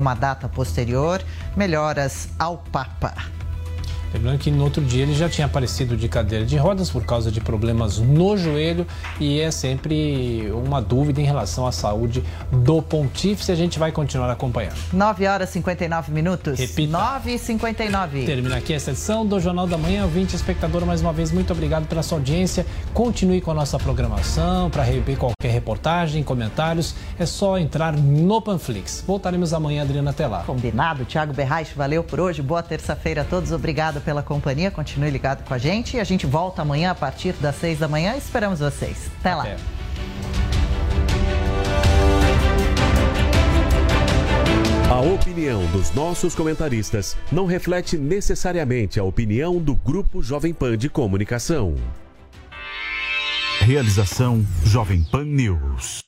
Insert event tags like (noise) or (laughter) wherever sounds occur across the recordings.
uma data posterior. Melhoras ao Papa. Lembrando que no outro dia ele já tinha aparecido de cadeira de rodas por causa de problemas no joelho e é sempre uma dúvida em relação à saúde do pontífice. A gente vai continuar acompanhando. 9 horas e 59 minutos. Repita. 9 e 59. Termina aqui essa edição do Jornal da Manhã. 20 espectador, mais uma vez, muito obrigado pela sua audiência. Continue com a nossa programação. Para rever qualquer reportagem, comentários, é só entrar no Panflix. Voltaremos amanhã, Adriana, até lá. Combinado. Tiago Berraich, valeu por hoje. Boa terça-feira a todos. Obrigado pela companhia. Continue ligado com a gente. E a gente volta amanhã a partir das 6 da manhã. Esperamos vocês. Até lá. Até. A opinião dos nossos comentaristas não reflete necessariamente a opinião do Grupo Jovem Pan de Comunicação. Realização Jovem Pan News.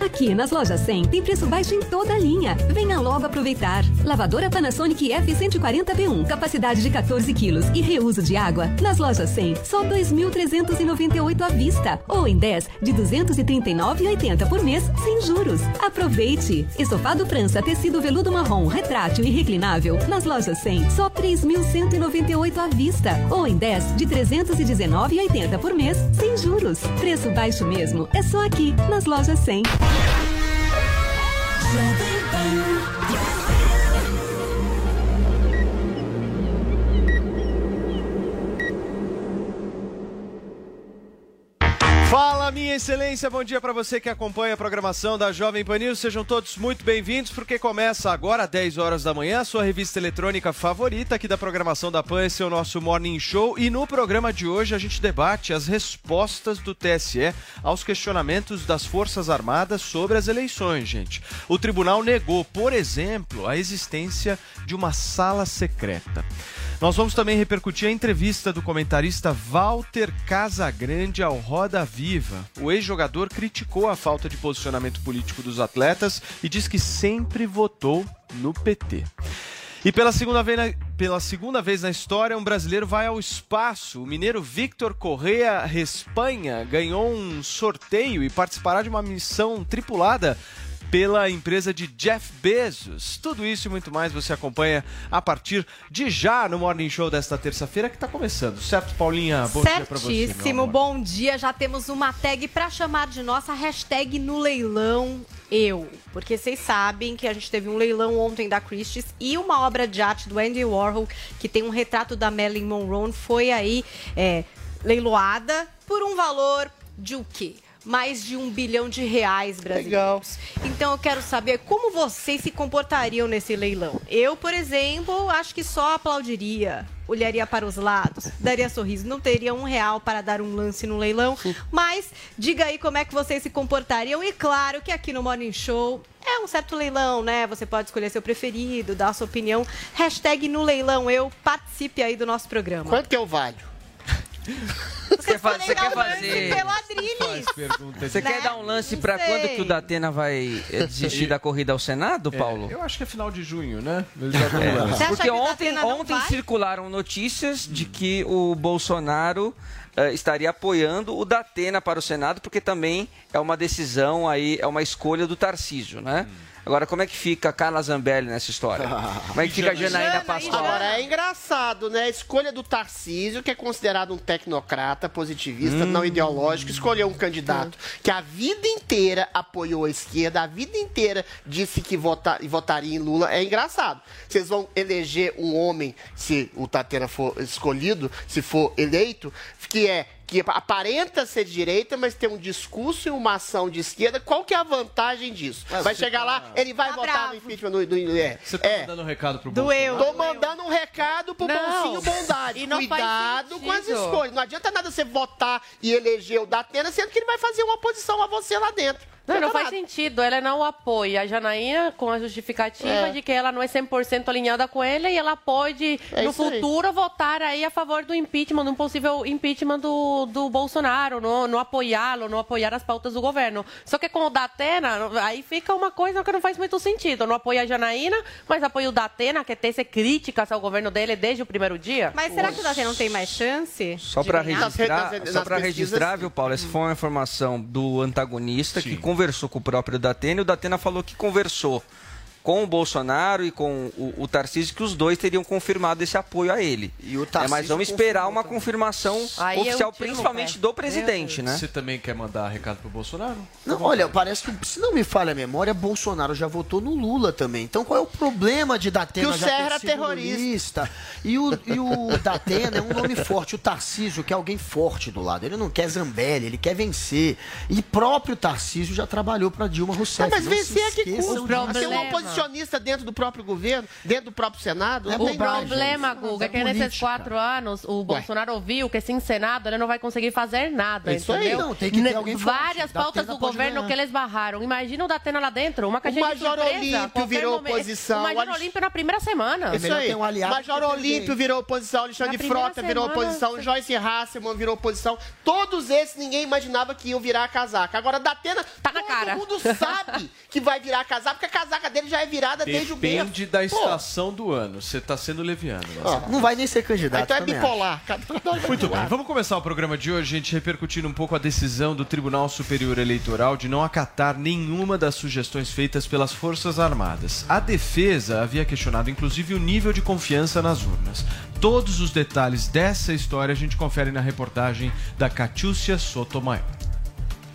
Aqui nas lojas 100 tem preço baixo em toda a linha. Venha logo aproveitar. Lavadora Panasonic F140p1, capacidade de 14 quilos e reuso de água. Nas lojas 100, só 2.398 à vista. Ou em 10 de 239,80 por mês, sem juros. Aproveite. Estofado França, tecido veludo marrom, retrátil e reclinável. Nas lojas 100, só 3.198 à vista. Ou em 10 de 319,80 por mês, sem juros. Preço baixo mesmo. É só aqui, nas lojas 100. Seven. Fala, minha excelência, bom dia para você que acompanha a programação da Jovem Pan News. Sejam todos muito bem-vindos, porque começa agora às 10 horas da manhã a sua revista eletrônica favorita aqui da programação da Pan. Esse é o nosso Morning Show e no programa de hoje a gente debate as respostas do TSE aos questionamentos das Forças Armadas sobre as eleições, gente. O tribunal negou, por exemplo, a existência de uma sala secreta. Nós vamos também repercutir a entrevista do comentarista Walter Casagrande ao Roda Viva. O ex-jogador criticou a falta de posicionamento político dos atletas e diz que sempre votou no PT. E pela segunda, vez na, pela segunda vez na história, um brasileiro vai ao espaço. O mineiro Victor Correa Respanha ganhou um sorteio e participará de uma missão tripulada pela empresa de Jeff Bezos. Tudo isso e muito mais você acompanha a partir de já no Morning Show desta terça-feira que está começando. Certo, Paulinha? Bom dia para você. Certíssimo, bom dia. Já temos uma tag para chamar de nossa hashtag no leilão eu. Porque vocês sabem que a gente teve um leilão ontem da Christie's e uma obra de arte do Andy Warhol, que tem um retrato da Marilyn Monroe, foi aí é, leiloada por um valor de o quê? Mais de um bilhão de reais brasileiros. Então eu quero saber como vocês se comportariam nesse leilão. Eu, por exemplo, acho que só aplaudiria, olharia para os lados, daria sorriso. Não teria um real para dar um lance no leilão. Mas diga aí como é que vocês se comportariam. E claro que aqui no Morning Show é um certo leilão, né? Você pode escolher seu preferido, dar a sua opinião. Hashtag no leilão eu. Participe aí do nosso programa. Quanto que eu valho? Você quer fazer- você quer fazer- Pelo Adriles. Você Né? quer dar um lance pra sei. quando que o Datena vai eh, (laughs) desistir da corrida ao Senado, Paulo? Eu acho que é final de junho, né? Vão É, Porque ontem, ontem circularam notícias de que o Bolsonaro eh, estaria apoiando o Datena para o Senado, porque também é uma decisão aí, é uma escolha do Tarcísio, né? Agora, como é que fica a Carla Zambelli nessa história? (laughs) Como é que fica a Janaína Pascoal? Agora, é engraçado, né? A escolha do Tarcísio, que é considerado um tecnocrata positivista, não ideológico, escolheu um candidato que a vida inteira apoiou a esquerda, a vida inteira disse que vota, votaria em Lula. É engraçado. Vocês vão eleger um homem, se o Tatena for escolhido, se for eleito, que é que aparenta ser de direita, mas tem um discurso e uma ação de esquerda. Qual que é a vantagem disso? Mas vai chegar tá- lá, ele vai Tá votar bravo. no impeachment do, do- é. Você tá é. mandando um recado pro Doeu. Bolsonaro? Tô mandando um recado pro Não. Bolsinho Bondade. E Cuidado com as escolhas. Não adianta nada você votar e eleger o Datena, sendo que ele vai fazer uma oposição a você lá dentro. Não, não faz sentido. Ela não apoia a Janaína com a justificativa É. de que ela não é 100% alinhada com ele e ela pode, É no isso aí. futuro, votar aí a favor do impeachment, de um possível impeachment do, do Bolsonaro, não, não apoiá-lo, não apoiar as pautas do governo. Só que com o Datena, aí fica uma coisa que não faz muito sentido. Não apoia a Janaína, mas apoia o Datena, que tece críticas ao governo dele desde o primeiro dia. Mas será que o Datena não tem mais chance? Só para registrar, Nas- nas só pra pesquisas, registrar, viu, Paulo? Essa foi uma informação do antagonista que conversou com o próprio Datena e o Datena falou que conversou com o Bolsonaro e com o, o Tarcísio que os dois teriam confirmado esse apoio a ele. E o É, Tarcísio mas vamos esperar uma confirmação Aí eu oficial, tiro principalmente do presidente, né? Você também quer mandar recado pro Bolsonaro? Não, olha, parece que, se não me falha a memória, Bolsonaro já votou no Lula também. Então qual é o problema de Datena Que o já Serra sido terrorista. E o, e o (laughs) Datena é um nome forte. O Tarcísio quer alguém forte do lado. Ele não quer Zambelli, ele quer vencer. E próprio Tarcísio já trabalhou para Dilma Rousseff. Ah, mas Não se vencer é que custa. disso. Ser um dentro do próprio governo, dentro do próprio Senado, É O problema, Guga, é que nesses política. quatro anos o Bolsonaro viu que sem Senado ele não vai conseguir fazer nada, É isso aí. entendeu? Não, tem que ter alguém forte. Várias pautas do governo ganhar. que eles barraram. Imagina o Datena lá dentro, uma caixinha O de Major surpresa. Olímpio virou momento- oposição, O Major Olímpio na primeira semana. É Isso aí. um aliado Major que Olímpio virou oposição, Alexandre Na Frota virou semana, oposição, você- Joyce Hasselman virou oposição. Todos esses ninguém imaginava que iam virar a casaca. Agora, Datena, Tá na todo cara. mundo sabe (laughs) que vai virar a casaca, porque a casaca dele já é virada desde o berço. Depende da Pô, estação do ano. Você tá sendo leviano. Marcelo. Não vai nem ser candidato. Então é bipolar. Muito bem, vamos começar o programa de hoje, gente, repercutindo um pouco a decisão do Tribunal Superior Eleitoral de não acatar nenhuma das sugestões feitas pelas Forças Armadas. A defesa havia questionado, inclusive, o nível de confiança nas urnas. Todos os detalhes dessa história a gente confere na reportagem da Catiúcia Sotomayor.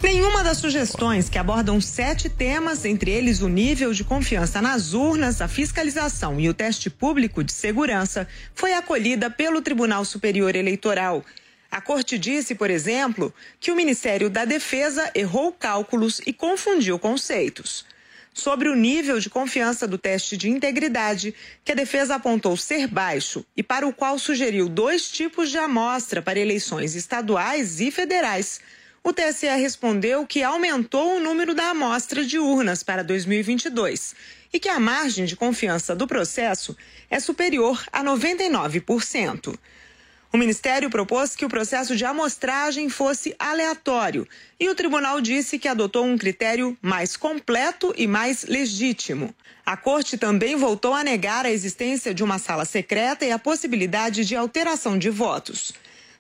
Nenhuma das sugestões que abordam sete temas, entre eles o nível de confiança nas urnas, a fiscalização e o teste público de segurança, foi acolhida pelo Tribunal Superior Eleitoral. A corte disse, por exemplo, que o Ministério da Defesa errou cálculos e confundiu conceitos. Sobre o nível de confiança do teste de integridade, que a defesa apontou ser baixo e para o qual sugeriu dois tipos de amostra para eleições estaduais e federais, o TSE respondeu que aumentou o número da amostra de urnas para 2022 e que a margem de confiança do processo é superior a 99%. O Ministério propôs que o processo de amostragem fosse aleatório e o tribunal disse que adotou um critério mais completo e mais legítimo. A corte também voltou a negar a existência de uma sala secreta e a possibilidade de alteração de votos.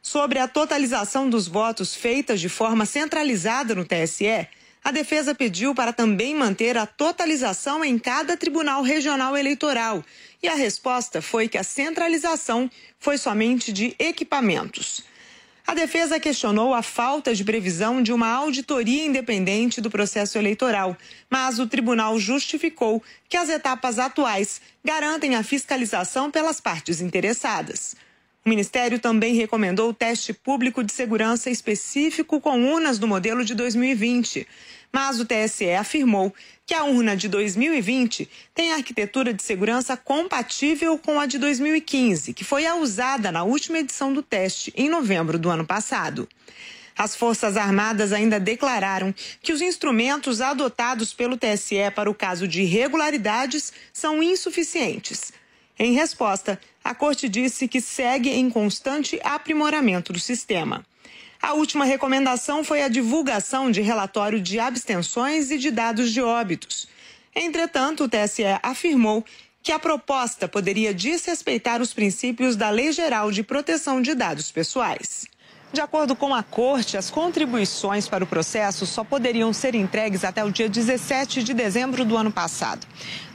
Sobre a totalização dos votos feitas de forma centralizada no TSE, a defesa pediu para também manter a totalização em cada tribunal regional eleitoral. E a resposta foi que a centralização foi somente de equipamentos. A defesa questionou a falta de previsão de uma auditoria independente do processo eleitoral, mas o tribunal justificou que as etapas atuais garantem a fiscalização pelas partes interessadas. O Ministério também recomendou o teste público de segurança específico com urnas do modelo de 2020. Mas o TSE afirmou que a urna de 2020 tem arquitetura de segurança compatível com a de 2015, que foi a usada na última edição do teste, em novembro do ano passado. As Forças Armadas ainda declararam que os instrumentos adotados pelo TSE para o caso de irregularidades são insuficientes. Em resposta, a Corte disse que segue em constante aprimoramento do sistema. A última recomendação foi a divulgação de relatório de abstenções e de dados de óbitos. Entretanto, o TSE afirmou que a proposta poderia desrespeitar os princípios da Lei Geral de Proteção de Dados Pessoais. De acordo com a corte, as contribuições para o processo só poderiam ser entregues até o dia 17 de dezembro do ano passado.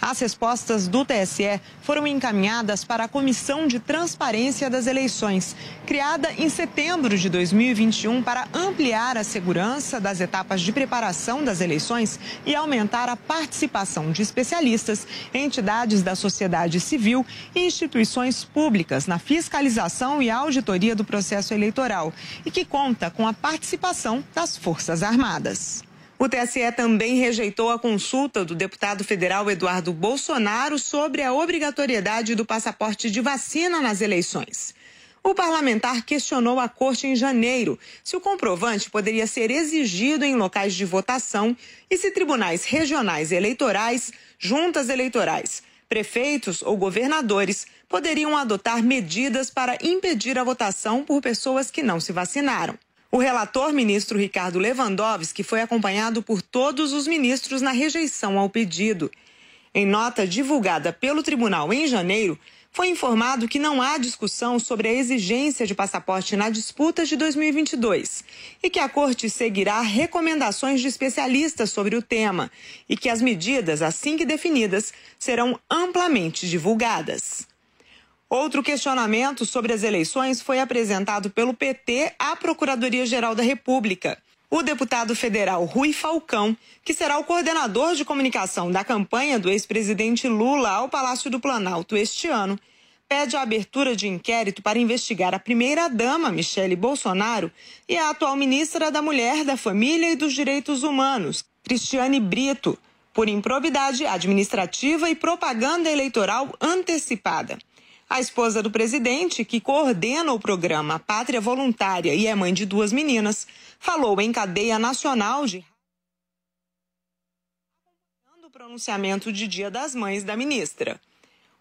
As respostas do TSE foram encaminhadas para a Comissão de Transparência das Eleições, criada em setembro de 2021 para ampliar a segurança das etapas de preparação das eleições e aumentar a participação de especialistas, entidades da sociedade civil e instituições públicas na fiscalização e auditoria do processo eleitoral e que conta com a participação das Forças Armadas. O TSE também rejeitou a consulta do deputado federal Eduardo Bolsonaro sobre a obrigatoriedade do passaporte de vacina nas eleições. O parlamentar questionou a corte em janeiro se o comprovante poderia ser exigido em locais de votação e se tribunais regionais eleitorais, juntas eleitorais, prefeitos ou governadores poderiam adotar medidas para impedir a votação por pessoas que não se vacinaram. O relator, ministro Ricardo Lewandowski, foi acompanhado por todos os ministros na rejeição ao pedido. Em nota divulgada pelo tribunal em janeiro, foi informado que não há discussão sobre a exigência de passaporte na disputa de 2022 e que a corte seguirá recomendações de especialistas sobre o tema e que as medidas, assim que definidas, serão amplamente divulgadas. Outro questionamento sobre as eleições foi apresentado pelo PT à Procuradoria-Geral da República. O deputado federal Rui Falcão, que será o coordenador de comunicação da campanha do ex-presidente Lula ao Palácio do Planalto este ano, pede a abertura de inquérito para investigar a primeira-dama Michele Bolsonaro e a atual ministra da Mulher, da Família e dos Direitos Humanos, Cristiane Brito, por improbidade administrativa e propaganda eleitoral antecipada. A esposa do presidente, que coordena o programa Pátria Voluntária e é mãe de duas meninas, falou em cadeia nacional de o pronunciamento de Dia das Mães da ministra.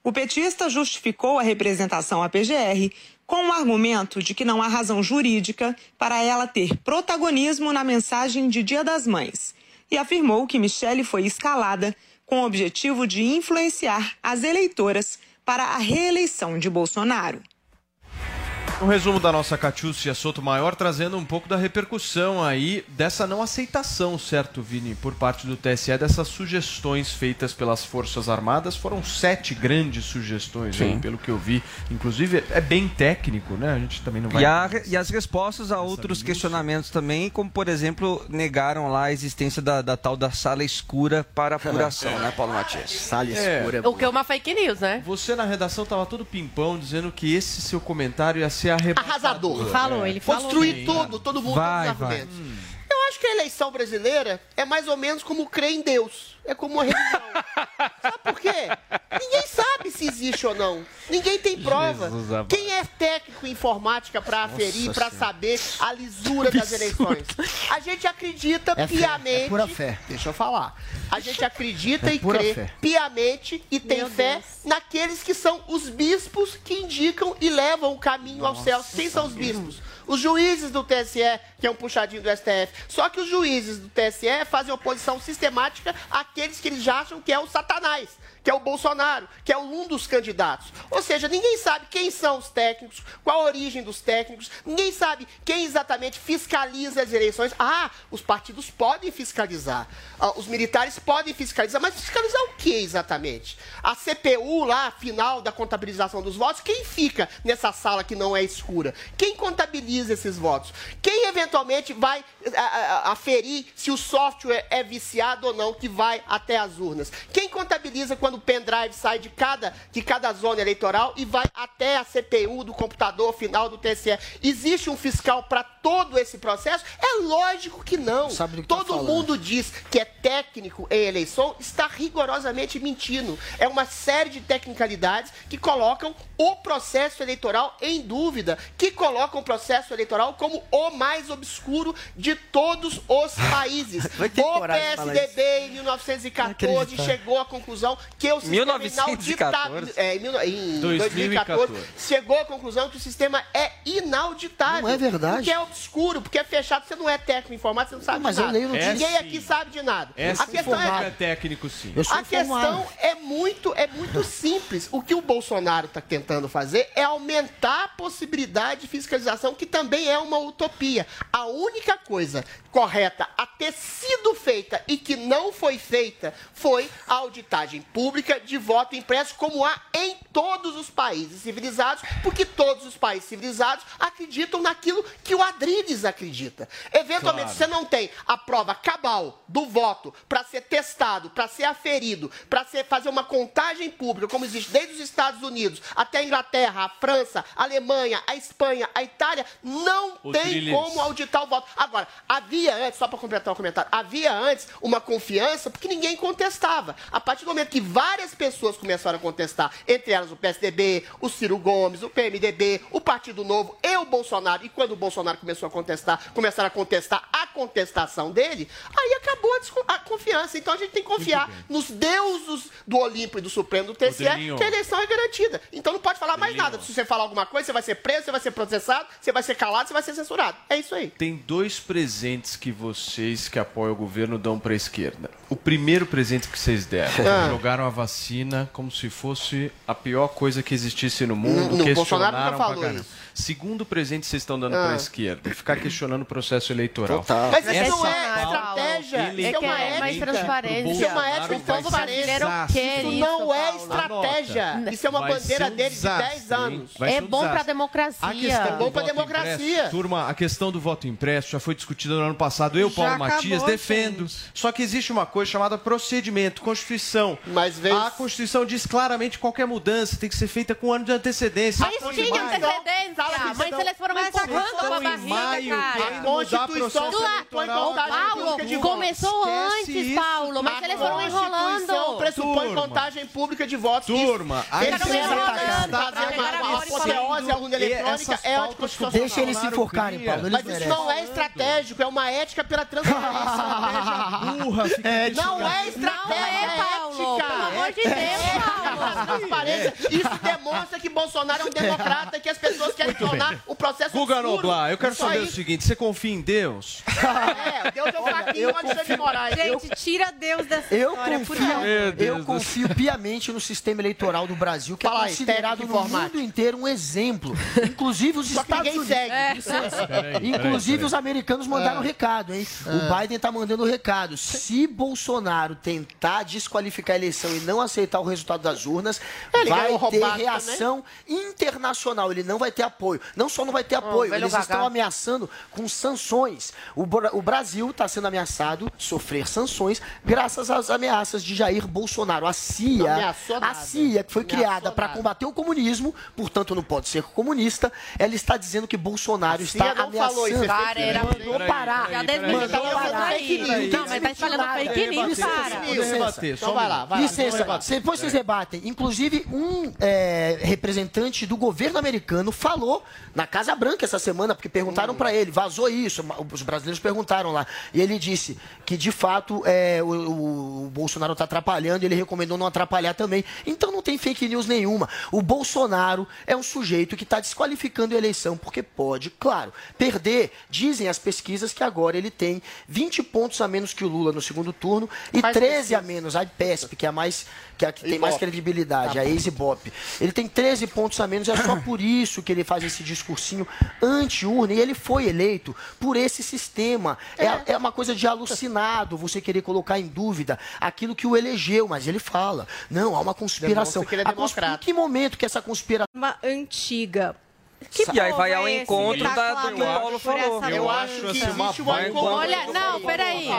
O petista justificou a representação à PGR com o argumento de que não há razão jurídica para ela ter protagonismo na mensagem de Dia das Mães e afirmou que Michele foi escalada com o objetivo de influenciar as eleitoras para a reeleição de Bolsonaro. Um resumo da nossa Catiúcia Soto Maior, trazendo um pouco da repercussão aí dessa não aceitação, certo, Vini, por parte do TSE, dessas sugestões feitas pelas Forças Armadas. Foram sete grandes sugestões, aí, pelo que eu vi. Inclusive, é bem técnico, né? A gente também não vai. E, a, e as respostas a outros questionamentos também, como por exemplo, negaram lá a existência da, da tal da sala escura para apuração, (laughs) né, Paulo Matias? Sala É. O que é uma fake news, né? Você na redação tava todo pimpão dizendo que esse seu comentário ia ser arrebatador. Arrasador. É. Falou, ele falou Construir mesmo. tudo, todo mundo, Vai, todos os vai. argumentos. Eu acho que a eleição brasileira é mais ou menos como crer em Deus. É como uma religião. Sabe por quê? Ninguém sabe se existe ou não. Ninguém tem prova. Jesus. Quem é técnico em informática para aferir, Nossa para saber a lisura das eleições? A gente acredita É fé, piamente. é pura fé. Deixa eu falar. A gente acredita É e crê fé. piamente e tem Meu fé Deus. naqueles que são os bispos que indicam e levam o caminho ao céu. Quem são os bispos? Os juízes do TSE, que é um puxadinho do STF. Só que os juízes do TSE fazem oposição sistemática àqueles que eles já acham que é o Satanás, que é o Bolsonaro, que é um dos candidatos. Ou seja, ninguém sabe quem são os técnicos, qual a origem dos técnicos, ninguém sabe quem exatamente fiscaliza as eleições. Ah, os partidos podem fiscalizar, ah, os militares podem fiscalizar, mas fiscalizar o que exatamente? A CPU lá, final da contabilização dos votos, quem fica nessa sala que não é escura? Quem contabiliza esses votos? Quem eventualmente vai ah, ah, aferir se o software é viciado ou não, que vai até as urnas? Quem contabiliza quando o pendrive sai de cada, de cada zona eleitoral e vai até a CPU do computador final do TSE? Existe um fiscal para todo esse processo? É lógico que não. Que tá Todo falando. mundo diz que é técnico em eleição, está rigorosamente mentindo. É uma série de tecnicalidades que colocam o processo eleitoral em dúvida, que colocam o processo eleitoral como o mais obscuro de todos os (laughs) países. O PSDB em 1914 Inacreditável. chegou à conclusão que o sistema 1914? inauditável. É, em, mil- em 2014. 2014 chegou à conclusão que o sistema é inauditável. Não é verdade. Porque é obscuro, porque é fechado. Você não é técnico em informática, você não sabe Mas de eu nada. leio. Ninguém É aqui sim. sabe de nada. É a questão é é técnico, sim. Eu sou a questão é muito, é muito (laughs) simples. O que o Bolsonaro está tentando fazer é aumentar a possibilidade de fiscalização, que também é uma utopia. A única coisa correta a ter sido feita e que não foi feita foi a auditagem pública de voto impresso, como há em todos os países civilizados, porque todos os países civilizados acreditam naquilo que o Adriles acredita. Eventualmente, Claro. você não tem a prova cabal do voto para ser testado, para ser aferido, para fazer uma contagem pública, como existe desde os Estados Unidos até a Inglaterra, a França, a Alemanha, a Espanha, a Itália, não O tem como auditar o voto. Agora, havia antes, só para completar o comentário, havia antes uma confiança porque ninguém contestava. A partir do momento que várias pessoas começaram a contestar, entre elas o PSDB, o Ciro Gomes, o PMDB, o Partido Novo e o Bolsonaro. E quando o Bolsonaro começou a contestar, começaram a contestar a contestação dele, aí acabou a, a confiança. Então a gente tem que confiar nos deuses do Olimpo e do Supremo do TSE, que a eleição é garantida. Então não pode falar mais nada. Se você falar alguma coisa, você vai ser preso, você vai ser processado, você vai ser calado, você vai ser censurado. É isso aí. Tem dois presentes que vocês que apoiam o governo dão para a esquerda. O primeiro presente que vocês deram, Ah. jogaram a vacina como se fosse a pior coisa que existisse no mundo, Não, não, questionaram Bolsonaro nunca falou isso. Segundo presente que vocês estão dando Ah. para a esquerda, ficar questionando o processo eleitoral. Mas isso Essa não é pauta estratégia, isso é uma É mais ética. transparência. Isso é uma Bolsonaro ética e transparência. Isso não é estratégia. Isso é uma bandeira ser um dele de desastre, 10 anos. É um bom democracia. A questão É bom pra voto democracia. Turma, a questão do voto impresso já foi discutida no ano passado. Eu, Já Paulo acabou, Matias, defendo. Só que existe uma coisa chamada procedimento, Constituição. Mas A Constituição diz claramente que qualquer mudança tem que ser feita com um ano de antecedência. Mas tinha antecedência. Mas se eles foram Mas empurrando com a barriga, maio, cara. A Constituição Paulo, pública de votos. começou antes, isso. Paulo. Mas A eles foram Constituição enrolando. pressupõe Turma. contagem pública de votos. Turma, Isso- a Ficaram é e apoteose à urna E eletrônica é anticonstitucional. que Deixa eles se enforcarem. Paulo. Mas isso não é estratégico, é uma ética pela transparência. (laughs) Burra, não é estratégia, Não é, Paulo. Pelo amor de É Deus, ética, Paulo. transparência. Isso demonstra que Bolsonaro é um democrata, que as pessoas querem tornar o processo Guga obscuro. Noblar, eu quero Isso saber aí. o seguinte: você confia em Deus? (laughs) É, Deus é o fraquinho Alexandre de Moraes. Gente, tira Deus dessa Eu história, por confio, favor. Meu Deus eu confio piamente no sistema eleitoral do Brasil, que Fala é considerado no informático. mundo inteiro um exemplo. Inclusive os Só Estados Unidos. segue. É. Peraí, Inclusive peraí, os americanos mandaram recado, hein? O Biden tá mandando recado. Se Bolsonaro tentar desqualificar a eleição e não aceitar o resultado das urnas, Ele vai ter reação internacional. Ele não vai ter apoio. Não só não vai ter apoio, velho eles Gagá. estão ameaçando com sanções. O, o Brasil está sendo ameaçado sofrer sanções graças às ameaças de Jair Bolsonaro. A CIA, a. CIA que foi Ameaçou criada para combater o comunismo, portanto não pode ser comunista, ela está dizendo que Bolsonaro está não falou ameaçando. isso, é Cara, era... Mandou parar. Isso aí. peraí. Não, mas tá espalhando fake news, Licença, cara. Só Então vai lá, vai lá. Licença, depois vocês rebatem. Inclusive, um é, representante do governo americano falou na Casa Branca essa semana, porque perguntaram Hum. pra ele, vazou isso, os brasileiros perguntaram lá. E ele disse que, de fato, é, o, o- Bolsonaro está atrapalhando, ele recomendou não atrapalhar também. Então não tem fake news nenhuma. O Bolsonaro é um sujeito que está desqualificando a eleição, porque pode, claro, perder. Dizem as pesquisas que agora ele tem 20 pontos a menos que o Lula no segundo turno e Faz 13 a menos a IPESP, que é a mais que, é a que tem mais credibilidade, a ex-Ibope. Ele tem 13 pontos a menos, é só (coughs) por isso que ele faz esse discursinho anti-urna. E ele foi eleito por esse sistema. É, é uma coisa de alucinado você querer colocar em dúvida aquilo que o elegeu, mas ele fala. Não, há uma conspiração. Demonstra que ele é democrata. Em que momento que essa conspiração. Uma antiga. E aí vai ao é encontro que tá da- do que o Paulo falou. Eu acho assim uma existe uma vai incongruência. Olha, não, peraí.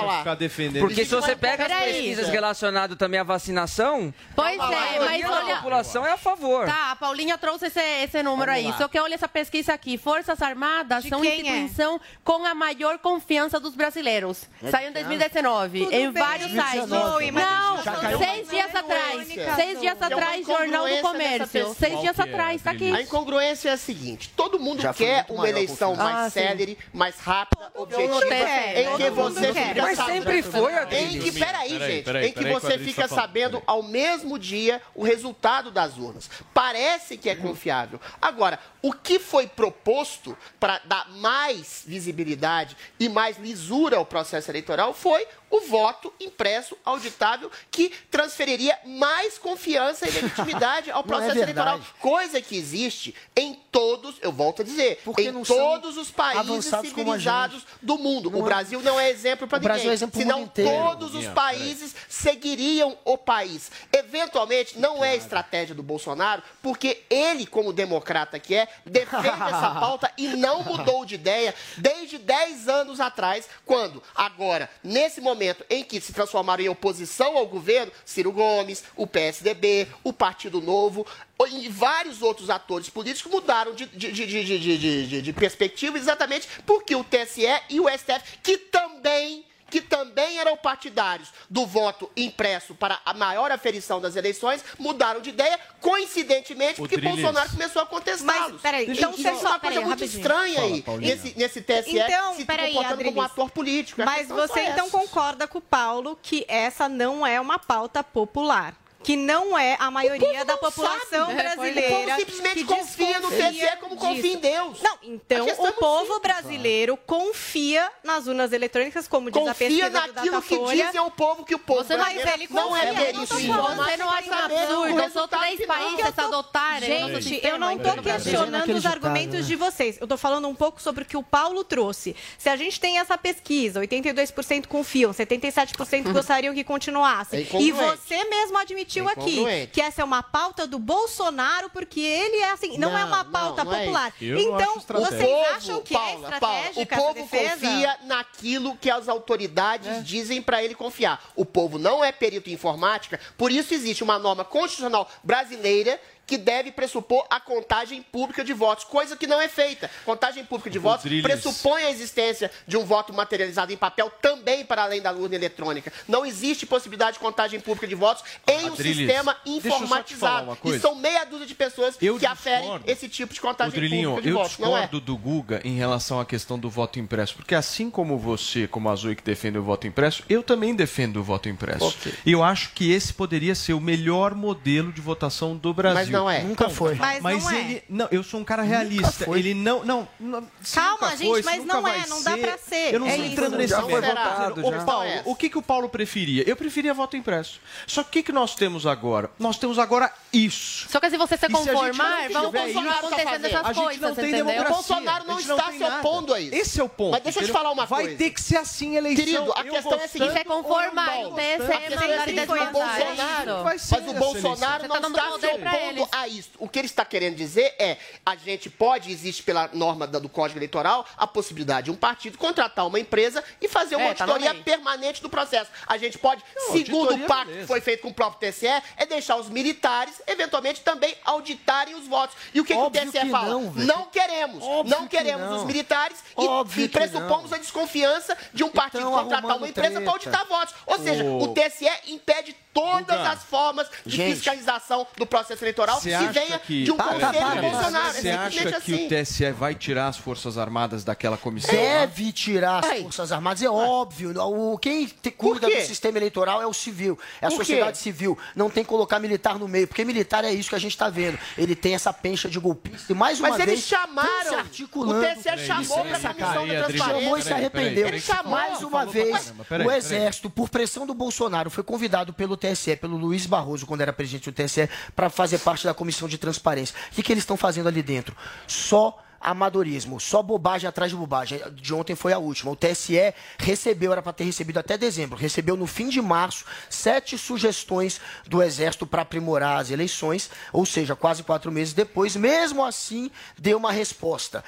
Porque se você pega as pesquisas relacionadas também à vacinação, Pois a é, mas olha... população é a favor. Tá, a Paulinha trouxe esse, esse número aí. Só que olha essa pesquisa aqui. Forças Armadas De são quem é? instituição com a maior confiança dos brasileiros. Saiu em 2019, Tudo em bem, vários sites. 2019. Não, seis dias atrás. Seis dias atrás, Jornal do Comércio. Seis dias que é, atrás, tá aqui. A incongruência é a seguinte: todo mundo Já quer uma a eleição mais Ah, sim. célere, mais rápida, objetiva, mundo quer, em todo que você quer. fica Mas sabendo- sempre foi, Em Adriles. que, peraí, Peraí, gente, peraí, em que você fica sabendo peraí. ao mesmo dia o resultado das urnas. Parece que é confiável. Agora, o que foi proposto para dar mais visibilidade e mais lisura ao processo eleitoral foi o voto impresso, auditável, que transferiria mais confiança e legitimidade ao (laughs) é processo verdade. eleitoral. Coisa que existe em todos, eu volto a dizer, Porque em todos os países civilizados do mundo. Não o é- Brasil não é exemplo para O ninguém. Brasil é exemplo senão inteiro. todos os países seguiriam o país. Eventualmente, não é estratégia do Bolsonaro, porque ele, como democrata que é, defende essa (laughs) pauta e não mudou de ideia desde 10 anos atrás, quando, agora, nesse momento em que se transformaram em oposição ao governo, Ciro Gomes, o PSDB, o Partido Novo, e vários outros atores políticos mudaram de, de, de- de perspectiva exatamente porque o TSE e o STF, que também que também eram partidários do voto impresso para a maior aferição das eleições, mudaram de ideia, coincidentemente, porque. Bolsonaro começou a contestá-los. Então então, isso é só- uma coisa muito rapidinho. estranha Fala, aí, Paulinha. nesse, nesse TSE, Então, se peraí, comportando como um Adriles. ator político. Mas você essa. então concorda com o Paulo que essa não é uma pauta popular? Que não é a maioria da população sabe. brasileira. O povo simplesmente que confia no TSE como confia disso. em Deus. Não, então é o povo simples. brasileiro confia nas urnas eletrônicas, como diz a Confia pesquisa do naquilo que Datafolha. dizem ao povo que o povo Você não- brasileiro ele não é confia, tô informática Você não acha o absurdo? São resultado três países adotarem o nosso Gente, eu não tô eleitoral. questionando os argumentos né? de vocês. Eu tô falando um pouco sobre o que o Paulo trouxe. Se a gente tem essa pesquisa, 82% confiam, 77% (laughs) gostariam que continuasse. É e você mesmo admitiu É aqui que essa é uma pauta do Bolsonaro, porque ele é assim, não, é uma Não, pauta não, não é popular. não então, vocês O povo, acham que Paula, é Paula, estratégica o essa povo defesa? confia naquilo que as autoridades dizem para ele confiar. O povo não é perito em informática, por isso existe uma norma constitucional brasileira que deve pressupor a contagem pública de votos, coisa que não é feita. Contagem pública de votos pressupõe a existência de um voto materializado em papel também para além da urna eletrônica. Não existe possibilidade de contagem pública de votos em um sistema eu informatizado. E são meia dúzia de pessoas Eu que aferem discordo. esse tipo de contagem Rodrilinho, pública de eu votos. Não é? discordo do Guga em relação à questão do voto impresso, porque assim como você, como a Zoe que defende o voto impresso, eu também defendo o voto impresso. Ok. E eu acho que esse poderia ser o melhor modelo de votação do Brasil. Mas não é. Nunca foi. Mas não é. ele, não, eu sou um cara realista. foi. Ele não, não, não se Calma, gente, foi, se mas não vai é, não dá pra ser. Eu não É estou isso. entrando nesse Já foi votado, já. Paulo, É. o que, que o Paulo preferia? Eu preferia voto impresso. Só que o que, que nós temos agora? Nós temos agora isso. Só que se você se se não conformar, tiver vão isso, continuar acontecendo essas A gente coisas, não tem entendeu? democracia. O Bolsonaro não não está se opondo a isso. Esse é o ponto. Mas deixa eu te falar uma Vai coisa. ter que ser assim a eleição. Querido, a questão é a seguinte, Isso é conformar, não o TSE é o é Bolsonaro, isso. Vai ser mas o Bolsonaro não tá dando está se opondo a isso. O que ele está querendo dizer é, a gente pode, existe pela norma do Código Eleitoral, a possibilidade de um partido contratar uma empresa e fazer uma É, tá auditoria lei. permanente do processo. A gente pode, segundo auditoria, o pacto beleza. que foi feito com o próprio TSE, é deixar os militares, eventualmente, também auditarem os votos. E o que, que o TSE que fala? não. Não queremos. Óbvio não que queremos não. os militares e- Óbvio e, pressupomos não. a desconfiança de um partido Então, contratar uma empresa para auditar votos. Ou seja, Ô. o TSE impede todas as formas de Gente. fiscalização do processo eleitoral Que acha venha que, de um Tá, tá, conselho para, do para. Bolsonaro. Você acha que assim. o TSE vai tirar as Forças Armadas daquela comissão? Deve tirar as Ai. Forças Armadas, é óbvio. O, quem te- cuida quê? do sistema eleitoral é o civil, é a Por quê? sociedade civil. Não tem que colocar militar no meio, porque militar é isso que a gente está vendo. Ele tem essa pencha de golpista. E mais uma Mas vez, eles chamaram. se articulando. O TSE chamou para a Peraí, Comissão da. Transparência. Chamou e se arrependeu. Ele chamou. Mais uma vez, o. Exército, por pressão do Bolsonaro, foi convidado pelo TSE, pelo Luiz Barroso, quando era presidente do TSE, para fazer parte da Comissão de Transparência. O que, que eles estão fazendo ali dentro? Só amadorismo, só bobagem atrás de bobagem. De ontem foi a última. O TSE recebeu, era para ter recebido até dezembro, recebeu no fim de março sete sugestões do Exército para aprimorar as eleições, ou seja, quase quatro meses depois. Mesmo assim, deu uma resposta.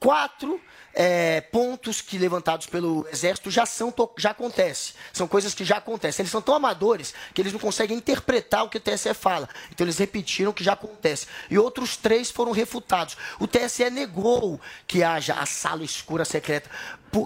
Quatro é, pontos que levantados pelo Exército já são já acontece. São coisas que já acontecem. Eles são tão amadores que eles não conseguem interpretar o que o TSE fala. Então eles repetiram que já acontece. E outros três foram refutados. O TSE negou que haja a sala escura secreta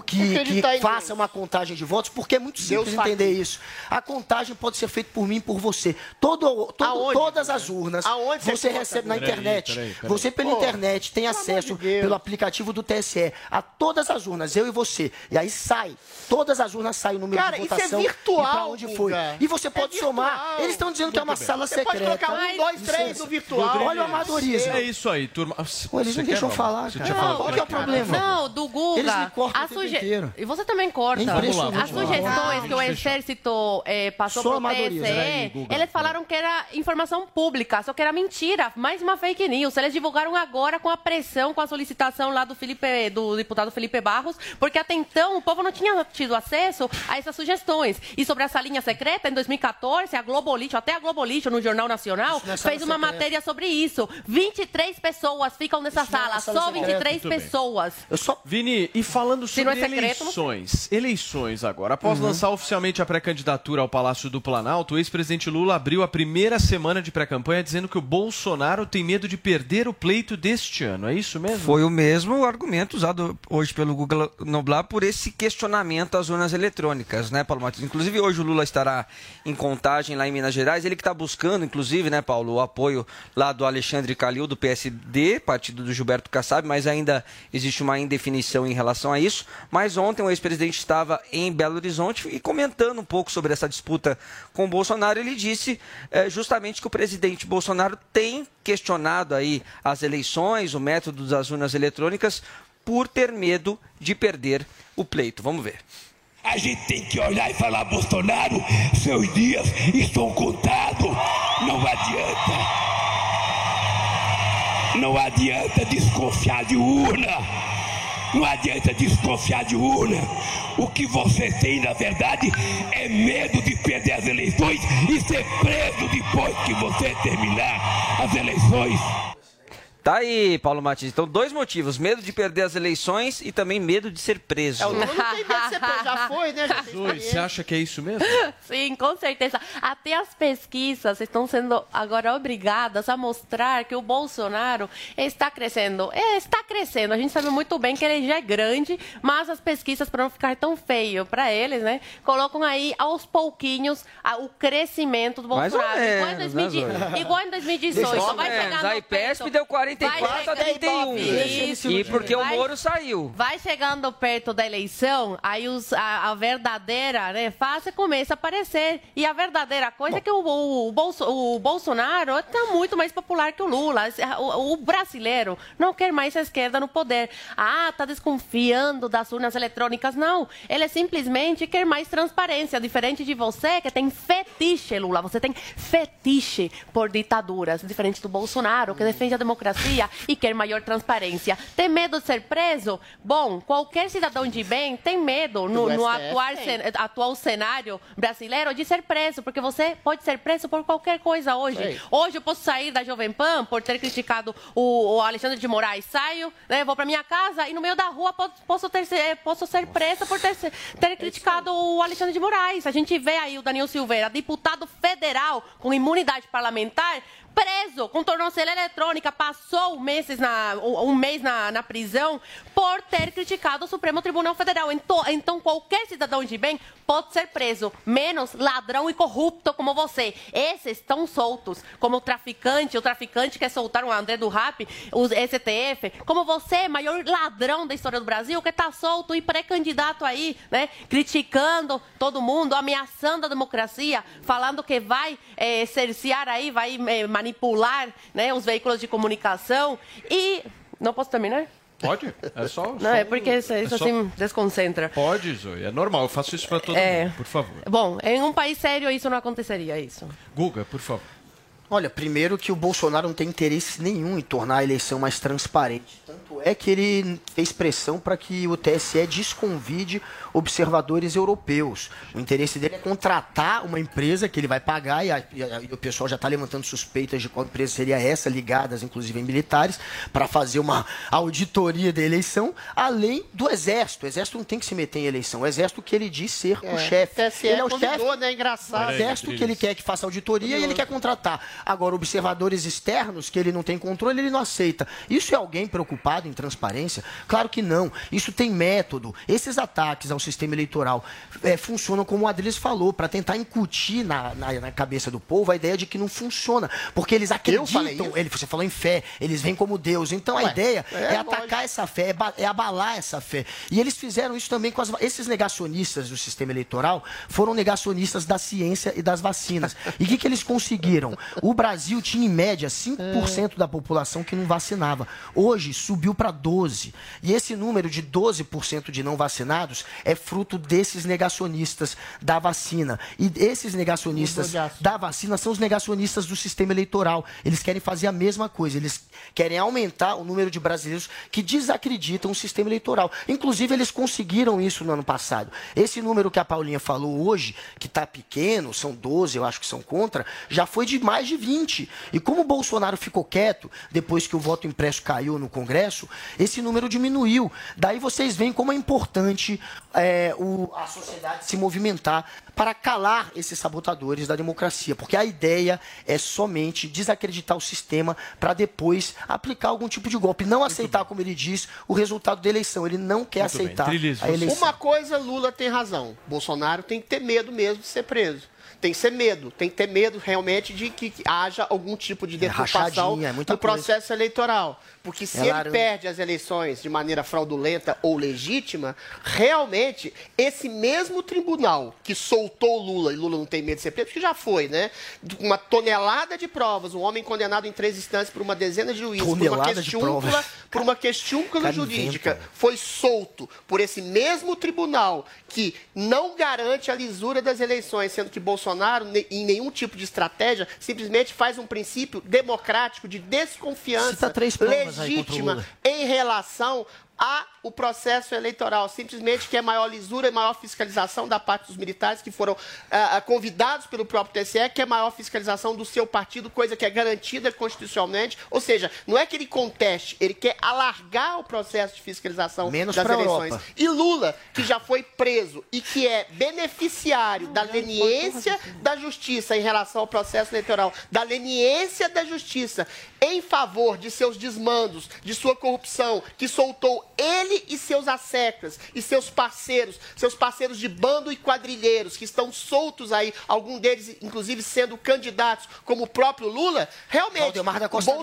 que, que em faça Deus. uma contagem de votos, porque é muito Deus simples faz entender isso. A contagem pode ser feita por mim e por você. Todo, todo- Aonde, todas as urnas Aonde você você recebe na Peraí, internet. peraí, peraí. Você pela Pô, internet tem acesso de Deus. pelo aplicativo do TSE a todas as urnas, eu e você. E aí sai, todas as urnas saem o número Cara, de isso é votação virtual, e pra onde foi. E você pode É somar. Eles estão dizendo que é uma sala Você pode secreta. colocar um, dois, três no virtual. Olha o amadorismo. É isso aí, turma. Pô, eles não Você deixam falar, Você cara. Qual que é o problema? Não, do Guga. Eles me cortam o tempo inteiro. E você também corta. É. As sugestões que o Exército eh, passou Só pro amadorismo. TSE, Guga, eles falaram que era informação pública, só que era mentira. Mais uma fake news. Eles divulgaram agora com a pressão, com a solicitação lá do, Felipe, do deputado Felipe Barros, porque até então o povo não tinha tido acesso a essas sugestões. E sobre a salinha secreta, em 2014, a Globolixo, até a Globolixo, no Jornal Nacional, Isso não é sala fez uma secreta. matéria sobre isso. 23 pessoas ficam nessa Isso não é sala, sala só secreta. 23 Muito bem. pessoas. Eu só Vini, e falando Se sobre secreto, não- eleições, eleições agora. Após Uhum. lançar oficialmente a pré-candidatura ao Palácio do Planalto, o ex-presidente Lula abriu a primeira semana de pré-campanha dizendo que o Bolsonaro tem medo de perder o pleito deste ano. É isso mesmo? Foi o mesmo argumento usado hoje pelo Google Noblar por esse questionamento às urnas eletrônicas, né, Paulo Martins? Inclusive, hoje o Lula estará em contagem lá em Minas Gerais. Ele que está buscando, inclusive, né, Paulo, o apoio lá do Alexandre Calil, do PSD, partido do Gilberto Kassab, mas ainda existe uma indefinição em relação a isso. Mas ontem o ex-presidente estava em Belo Horizonte e comentando um pouco sobre essa disputa com o Bolsonaro, ele disse eh, justamente que o presidente Bolsonaro tem questionado aí as eleições, o método das urnas eletrônicas, por ter medo de perder o pleito. Vamos ver. A gente tem que olhar e falar, Bolsonaro, seus dias estão contados. Não adianta. Não adianta desconfiar de urna. Não adianta desconfiar de urna. O que você tem, na verdade, é medo de perder as eleições e ser preso depois que você terminar as eleições. Tá aí, Paulo Martins. Então, dois motivos: medo de perder as eleições e também medo de ser preso. É, o Lula não tem medo de ser preso, já foi, né? Já Jesus, você acha que é isso mesmo? (laughs) Sim, com certeza. Até as pesquisas estão sendo agora obrigadas a mostrar que o Bolsonaro está crescendo. É, está crescendo. A gente sabe muito bem que ele já é grande, mas as pesquisas, para não ficar tão feio para eles, né, colocam aí aos pouquinhos a- o crescimento do Mais ou Bolsonaro. igual, em menos, 2000 né, Zoe? igual em 2018. Mais ou vai menos. chegar A no IPESP deu 44 vai a chegar- 31. Isso. E porque o Vai- Moro saiu. Vai chegando perto da eleição, aí os- a, a verdadeira né, face começa a aparecer. E a verdadeira coisa é que o, o, o Bolso- o Bolsonaro está muito mais popular que o Lula. O, o brasileiro não quer mais a esquerda no poder. Ah, está desconfiando das urnas eletrônicas. Não. Ele simplesmente quer mais transparência. Diferente de você, que tem fetiche, Lula. Você tem fetiche por ditaduras. Diferente do Bolsonaro, que defende a democracia e quer maior transparência. Tem medo de ser preso? Bom, qualquer cidadão de bem tem medo no, no atuar cen- atual cenário brasileiro de ser preso, porque você pode ser preso por qualquer coisa hoje. Sei. Hoje eu posso sair da Jovem Pan por ter criticado o, o Alexandre de Moraes. Saio, né, vou para minha casa e no meio da rua po- posso, ter, posso ser presa por ter, ter criticado o Alexandre de Moraes. A gente vê aí o Daniel Silveira, deputado federal com imunidade parlamentar, preso com tornozeleira eletrônica, passou meses na, um mês na, na prisão por ter criticado o Supremo Tribunal Federal. Então, então, qualquer cidadão de bem pode ser preso, menos ladrão e corrupto como você. Esses estão soltos, como o traficante, o traficante quer soltar o André do Rap, o STF, como você, maior ladrão da história do Brasil, que está solto e pré-candidato aí, né, criticando todo mundo, ameaçando a democracia, falando que vai eh, cercear aí, vai eh, manipular né, os veículos de comunicação e... Não posso terminar? Pode? É só. Não, é porque isso, isso é só- assim desconcentra. Pode, Zoe. É normal. Eu faço isso pra todo É. mundo, por favor. Bom, em um país sério isso não aconteceria, isso. Guga, por favor. Olha, primeiro que o Bolsonaro não tem interesse nenhum em tornar a eleição mais transparente. Tanto é que ele fez pressão para que o TSE desconvide observadores europeus. O interesse dele é contratar uma empresa que ele vai pagar, e, a- e a- e o pessoal já está levantando suspeitas de qual empresa seria essa, ligadas inclusive em militares, para fazer uma auditoria da eleição, além do Exército. O Exército não tem que se meter em eleição. O Exército que ele diz ser É, o chefe. Ele é o chefe né? Engraçado. o exército que ele quer que faça auditoria e ele quer contratar. Agora, observadores externos que ele não tem controle, ele não aceita. Isso é alguém preocupado em transparência? Claro que não. Isso tem método. Esses ataques ao sistema eleitoral eh, funcionam como o Adriles falou, para tentar incutir na, na, na cabeça do povo a ideia de que não funciona. Porque eles acreditam. Ele, você falou em fé, eles vêm como Deus. Então a Ué, ideia é, é, lógico. atacar essa fé, é, é abalar essa fé. E eles fizeram isso também com as, esses negacionistas do sistema eleitoral, foram negacionistas da ciência e das vacinas. E o que, que eles conseguiram? O Brasil tinha em média 5% da população que não vacinava. Hoje subiu para 12. E esse número de 12% de não vacinados é fruto desses negacionistas da vacina. E esses negacionistas da vacina são os negacionistas do sistema eleitoral. Eles querem fazer a mesma coisa. Eles querem aumentar o número de brasileiros que desacreditam o sistema eleitoral. Inclusive, eles conseguiram isso no ano passado. Esse número que a Paulinha falou hoje, que está pequeno, são 12, eu acho que são contra, já foi de mais de de 20. E como o Bolsonaro ficou quieto, depois que o voto impresso caiu no Congresso, esse número diminuiu. Daí vocês veem como é importante é, o, a sociedade se movimentar para calar esses sabotadores da democracia, porque a ideia é somente desacreditar o sistema para depois aplicar algum tipo de golpe, não aceitar, como ele diz, o resultado da eleição. Ele não quer Muito aceitar a eleição. Uma coisa, Lula tem razão. Bolsonaro tem que ter medo mesmo de ser preso. Tem que ser medo, tem que ter medo realmente de que haja algum tipo de deturpação rachadinha, é no processo eleitoral. Porque se É ele laranja. perde as eleições de maneira fraudulenta ou legítima, realmente esse mesmo tribunal que soltou Lula, e Lula não tem medo de ser preso, porque já foi, né? Uma tonelada de provas, um homem condenado em três instâncias por uma dezena de juízes, por uma Tonelada de questiúncula, provas. por uma questiúncula Cara, jurídica, inventa. foi solto por esse mesmo tribunal que não garante a lisura das eleições, sendo que Bolsonaro, em nenhum tipo de estratégia, simplesmente faz um princípio democrático de desconfiança Cita três provas legítima em relação a o processo eleitoral, simplesmente que é maior lisura e maior fiscalização da parte dos militares que foram ah, ah, convidados pelo próprio TSE, que é maior fiscalização do seu partido, coisa que é garantida constitucionalmente. Ou seja, não é que ele conteste, ele quer alargar o processo de fiscalização Menos das eleições. Europa. E Lula, que já foi preso e que é beneficiário da leniência da justiça em relação ao processo eleitoral, da leniência da justiça em favor de seus desmandos, de sua corrupção, que soltou ele e seus asseclas e seus parceiros, seus parceiros de bando e quadrilheiros, que estão soltos aí, algum deles, inclusive, sendo candidatos, como o próprio Lula, realmente,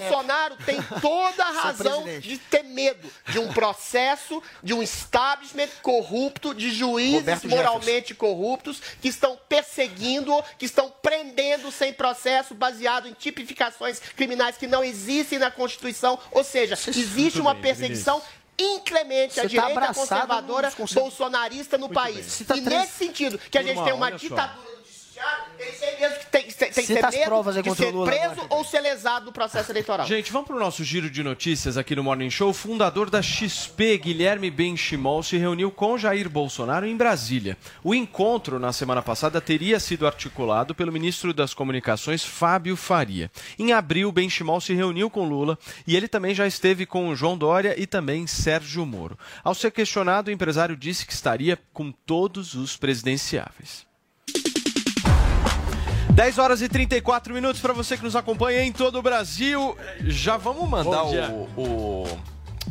Bolsonaro tem toda a (laughs) razão de ter medo de um processo, de um establishment corrupto, de juízes Roberto moralmente corruptos que estão perseguindo, que estão prendendo sem processo, baseado em tipificações criminais que não existem na Constituição. Ou seja, existe uma perseguição inclemente Você tá direita abraçado conservadora bolsonarista no país. Cita E três- nesse sentido, que a gente tem uma olha só. Do judiciário, tem mesmo que tem, tem, tem que Cita ter as medo provas aí de contra o ser Lula preso agora. ou ser lesado no processo eleitoral. Gente, vamos para o nosso giro de notícias aqui no Morning Show. O fundador da XP, Guilherme Benchimol, se reuniu com Jair Bolsonaro em Brasília. O encontro, na semana passada, teria sido articulado pelo ministro das Comunicações, Fábio Faria. Em abril, Benchimol se reuniu com Lula e ele também já esteve com o João Dória e também Sérgio Moro. Ao ser questionado, o empresário disse que estaria com todos os presidenciáveis. 10 horas e 34 minutos para você que nos acompanha em todo o Brasil. Já vamos mandar o, o,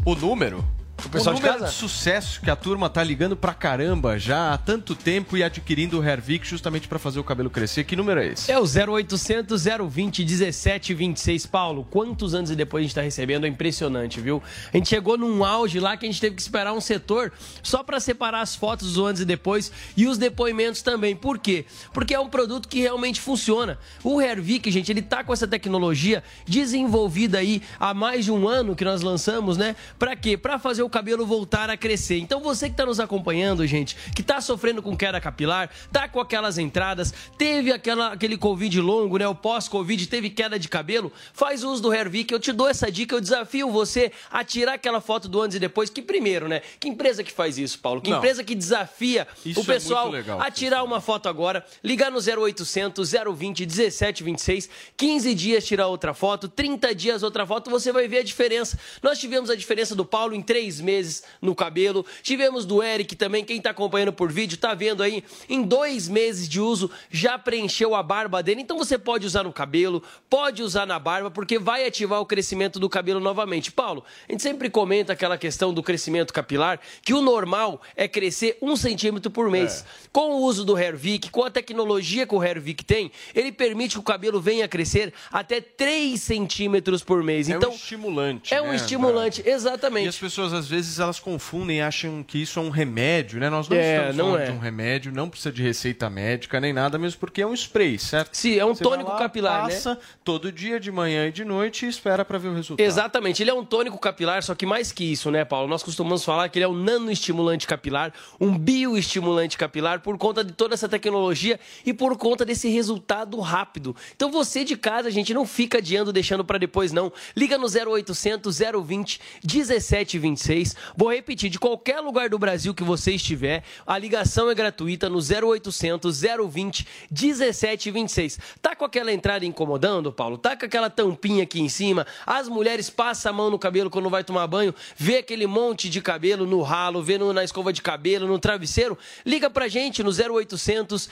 o número. O pessoal de número casa? sucesso que a turma tá ligando pra caramba já há tanto tempo e adquirindo o Hervik justamente para fazer o cabelo crescer. Que número é esse? É o 0800 020 1726. Paulo, quantos anos e depois a gente está recebendo? É impressionante, viu? A gente chegou num auge lá que a gente teve que esperar um setor só para separar as fotos do antes e depois e os depoimentos também. Por quê? Porque é um produto que realmente funciona. O Hervik, gente, ele tá com essa tecnologia desenvolvida aí há mais de um ano que nós lançamos, né? Para quê? Para fazer o cabelo voltar a crescer. Então você que está nos acompanhando, gente, que tá sofrendo com queda capilar, tá com aquelas entradas, teve aquela, aquele Covid longo, né? O pós-Covid teve queda de cabelo, faz uso do Hervik. Eu te dou essa dica, eu desafio você a tirar aquela foto do antes e depois. Que primeiro, né? Que empresa que faz isso, Paulo? Que Não. empresa que desafia Isso o é pessoal muito legal. a tirar uma foto agora, ligar no 0800 020 1726, 15 dias tirar outra foto, 30 dias outra foto, você vai ver a diferença. Nós tivemos a diferença do Paulo em meses no cabelo, tivemos do Eric também, quem tá acompanhando por vídeo, tá vendo aí, em dois meses de uso já preencheu a barba dele, então você pode usar no cabelo, pode usar na barba, porque vai ativar o crescimento do cabelo novamente. Paulo, a gente sempre comenta aquela questão do crescimento capilar, que o normal é crescer um centímetro por mês. Com o uso do Hervik, com a tecnologia que o Hervik tem, ele permite que o cabelo venha a crescer até 3 centímetros por mês. É Então, um estimulante. é um né, estimulante, Brad? exatamente. E as pessoas, às vezes, elas confundem e acham que isso é um remédio, né? Nós não É, estamos não falando é. de um remédio, não precisa de receita médica nem nada, mesmo porque é um spray, certo? Sim, é um Você tônico lá, capilar, né? passa todo dia, de manhã e de noite e espera para ver o resultado. Exatamente, ele é um tônico capilar, só que mais que isso, né, Paulo? Nós costumamos falar que ele é um nanoestimulante capilar, um bioestimulante capilar, por conta de toda essa tecnologia e por conta desse resultado rápido. Então você de casa, gente, não fica adiando, deixando para depois, não. Liga no 0800 020 1726 1726. Vou repetir, de qualquer lugar do Brasil que você estiver, a ligação é gratuita no 0800 020 1726. Tá com aquela entrada incomodando, Paulo? Tá com aquela tampinha aqui em cima? As mulheres passam a mão no cabelo quando vai tomar banho, vê aquele monte de cabelo no ralo, vê no, na escova de cabelo, no travesseiro? Liga pra gente no 0800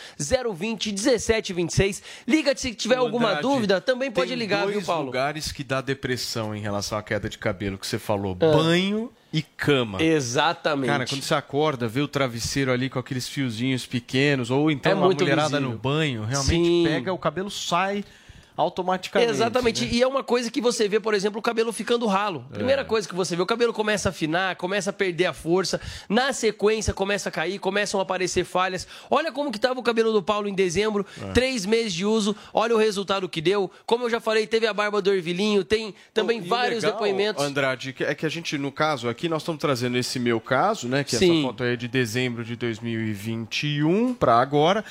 020 1726. Liga se tiver Ô, alguma Andrade, dúvida, também pode ligar, viu, Paulo? lugares que dá depressão em relação à queda de cabelo que você falou: Ah. banho e cama. Exatamente. Cara, quando você acorda, vê o travesseiro ali com aqueles fiozinhos pequenos, ou então É uma muito mulherada visível. no banho, realmente Sim. pega, o cabelo sai automaticamente. Exatamente. né? E é uma coisa que você vê, por exemplo, o cabelo ficando ralo. Primeira É. coisa que você vê, o cabelo começa a afinar, começa a perder a força. Na sequência, começa a cair, começam a aparecer falhas. Olha como que estava o cabelo do Paulo em dezembro. É. Três meses de uso. Olha o resultado que deu. Como eu já falei, teve a barba do Ervilinho. Tem também E o vários legal, depoimentos. Andrade, é que a gente, no caso aqui, nós estamos trazendo esse meu caso, né? Que Sim. essa foto aí é de dezembro de 2021 para agora.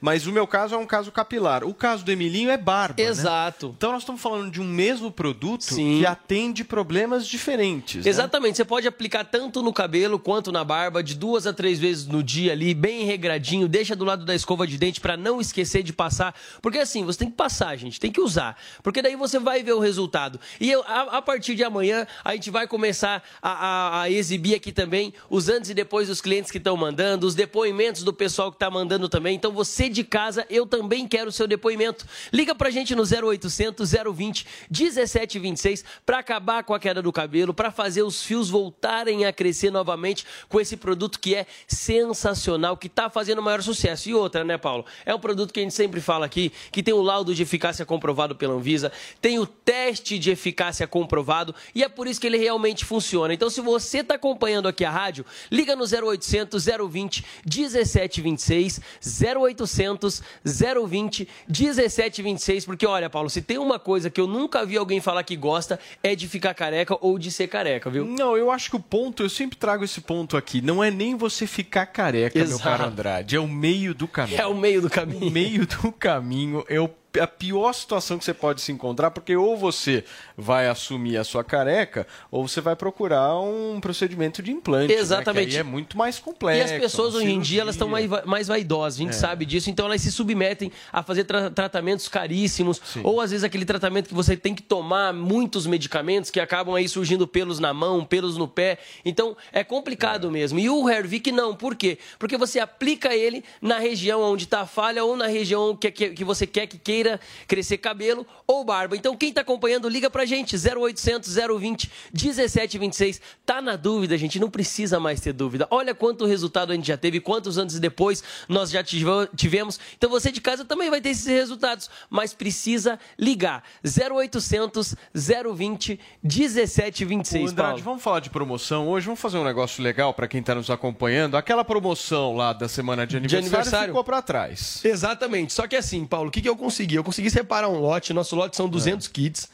Mas o meu caso é um caso capilar. O caso do Emilinho é barba. né? Exato. Então nós estamos falando de um mesmo produto Sim. que atende problemas diferentes. né? Exatamente, você pode aplicar tanto no cabelo quanto na barba, de duas a três vezes no dia ali, bem regradinho, deixa do lado da escova de dente para não esquecer de passar. Porque assim, você tem que passar, gente, tem que usar. Porque daí você vai ver o resultado. E eu, a, a partir de amanhã, a gente vai começar a, a- a exibir aqui também os antes e depois dos clientes que estão mandando, os depoimentos do pessoal que está mandando também. Então você de casa, eu também quero o seu depoimento. Liga pra gente no 0800 020 1726 para acabar com a queda do cabelo, para fazer os fios voltarem a crescer novamente com esse produto que é sensacional, que está fazendo o maior sucesso. E outra, né, Paulo? É um produto que a gente sempre fala aqui, que tem o laudo de eficácia comprovado pela Anvisa, tem o teste de eficácia comprovado e é por isso que ele realmente funciona. Então, se você está acompanhando aqui a rádio, liga no 0800 020 1726 0800 020 1726, porque olha, Paulo, se tem uma coisa que eu nunca vi alguém falar que gosta é de ficar careca ou de ser careca, viu? Não, eu acho que o ponto, eu sempre trago esse ponto aqui, não é nem você ficar careca, meu Exato. caro Andrade, é o meio do caminho. É o meio do caminho. O meio do caminho é o- a pior situação que você pode se encontrar, porque ou você vai assumir a sua careca, ou você vai procurar um procedimento de implante. né, Exatamente. que aí é muito mais complexo. E as pessoas hoje em dia elas estão mais, mais vaidosas, a gente É. sabe disso, então elas se submetem a fazer tra- tratamentos caríssimos, ou às vezes aquele tratamento que você tem que tomar muitos medicamentos que acabam aí surgindo pelos na mão, pelos no pé. Então é complicado mesmo. E o Hervik não, por quê? Porque você aplica ele na região onde está a falha ou na região que, que, que você quer que queira crescer cabelo ou barba. Então quem está acompanhando, liga pra gente, 0800 020 1726. Tá na dúvida, gente, não precisa mais ter dúvida. Olha quanto resultado a gente já teve, quantos anos depois nós já tive- tivemos. Então você de casa também vai ter esses resultados, mas precisa ligar. 0800 020 1726, Ô, Andrade, Paulo. vamos falar de promoção hoje, vamos fazer um negócio legal para quem está nos acompanhando. Aquela promoção lá da semana de De aniversário, aniversário. ficou para trás. Exatamente. Só que assim, Paulo, o que, que eu consegui? Eu consegui separar um lote. Nosso lote são 200 kits.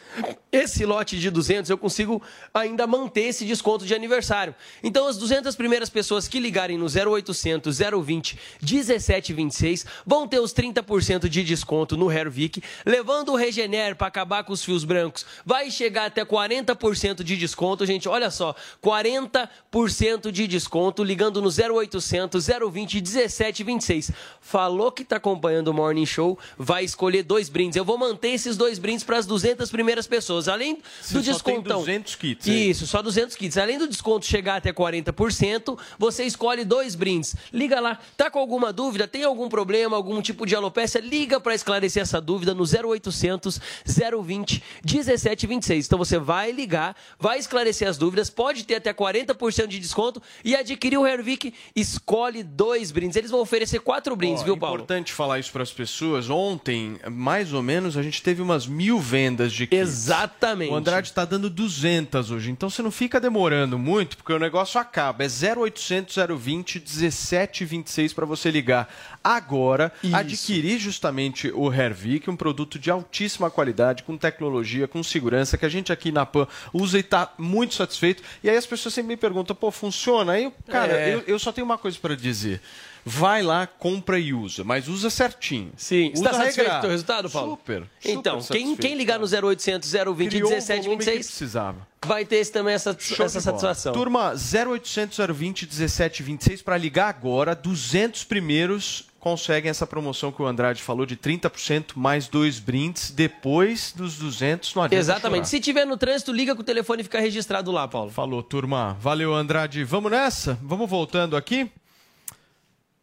Esse lote de 200 eu consigo ainda manter esse desconto de aniversário. Então, as 200 primeiras pessoas que ligarem no 0800 020 1726 vão ter os 30% de desconto no Hervik. Levando o Regener para acabar com os fios brancos, vai chegar até 40% de desconto, gente. Olha só, 40% de desconto ligando no 0800 020 1726. Falou que tá acompanhando o Morning Show, vai escolher dois brindes. Eu vou manter esses dois brindes para as 200 primeiras pessoas. Além do Você só tem descontão. 200 kits, hein? Isso, só 200 kits. Além do desconto chegar até 40%, você escolhe dois brindes. Liga lá. Tá com alguma dúvida? Tem algum problema, algum tipo de alopécia? Liga para esclarecer essa dúvida no 0800 020 1726. Então você vai ligar, vai esclarecer as dúvidas, pode ter até 40% de desconto e adquirir o Hervik, escolhe dois brindes. Eles vão oferecer quatro brindes, Ó, viu, Paulo? importante falar isso para as pessoas. Ontem, mais ou menos, a gente teve umas mil vendas de kits. Exatamente. O Andrade está dando 200 hoje. Então você não fica demorando muito, porque o negócio acaba. É 0800 020 1726 para você ligar agora, adquirir justamente o Hervik, um produto de altíssima qualidade, com tecnologia, com segurança, que a gente aqui na PAN usa e está muito satisfeito. E aí as pessoas sempre me perguntam, pô, funciona? Aí, cara, É. eu, eu só tenho uma coisa para dizer. Vai lá, compra e usa, mas usa certinho. Sim. Você usa está satisfeito regrado. com o resultado, Paulo? Super. Então, super quem, satisfeito, quem ligar no 0800 020 Criou o volume que 1726 precisava. vai ter esse, também essa, Show essa satisfação. Turma, 0800 020 1726 para ligar agora, 200 primeiros conseguem essa promoção que o Andrade falou de 30% mais dois brindes. Depois dos 200, não adianta Exatamente. chorar. Se tiver no trânsito, liga com o telefone e fica registrado lá, Paulo. Falou, turma. Valeu, Andrade. Vamos nessa? Vamos voltando aqui?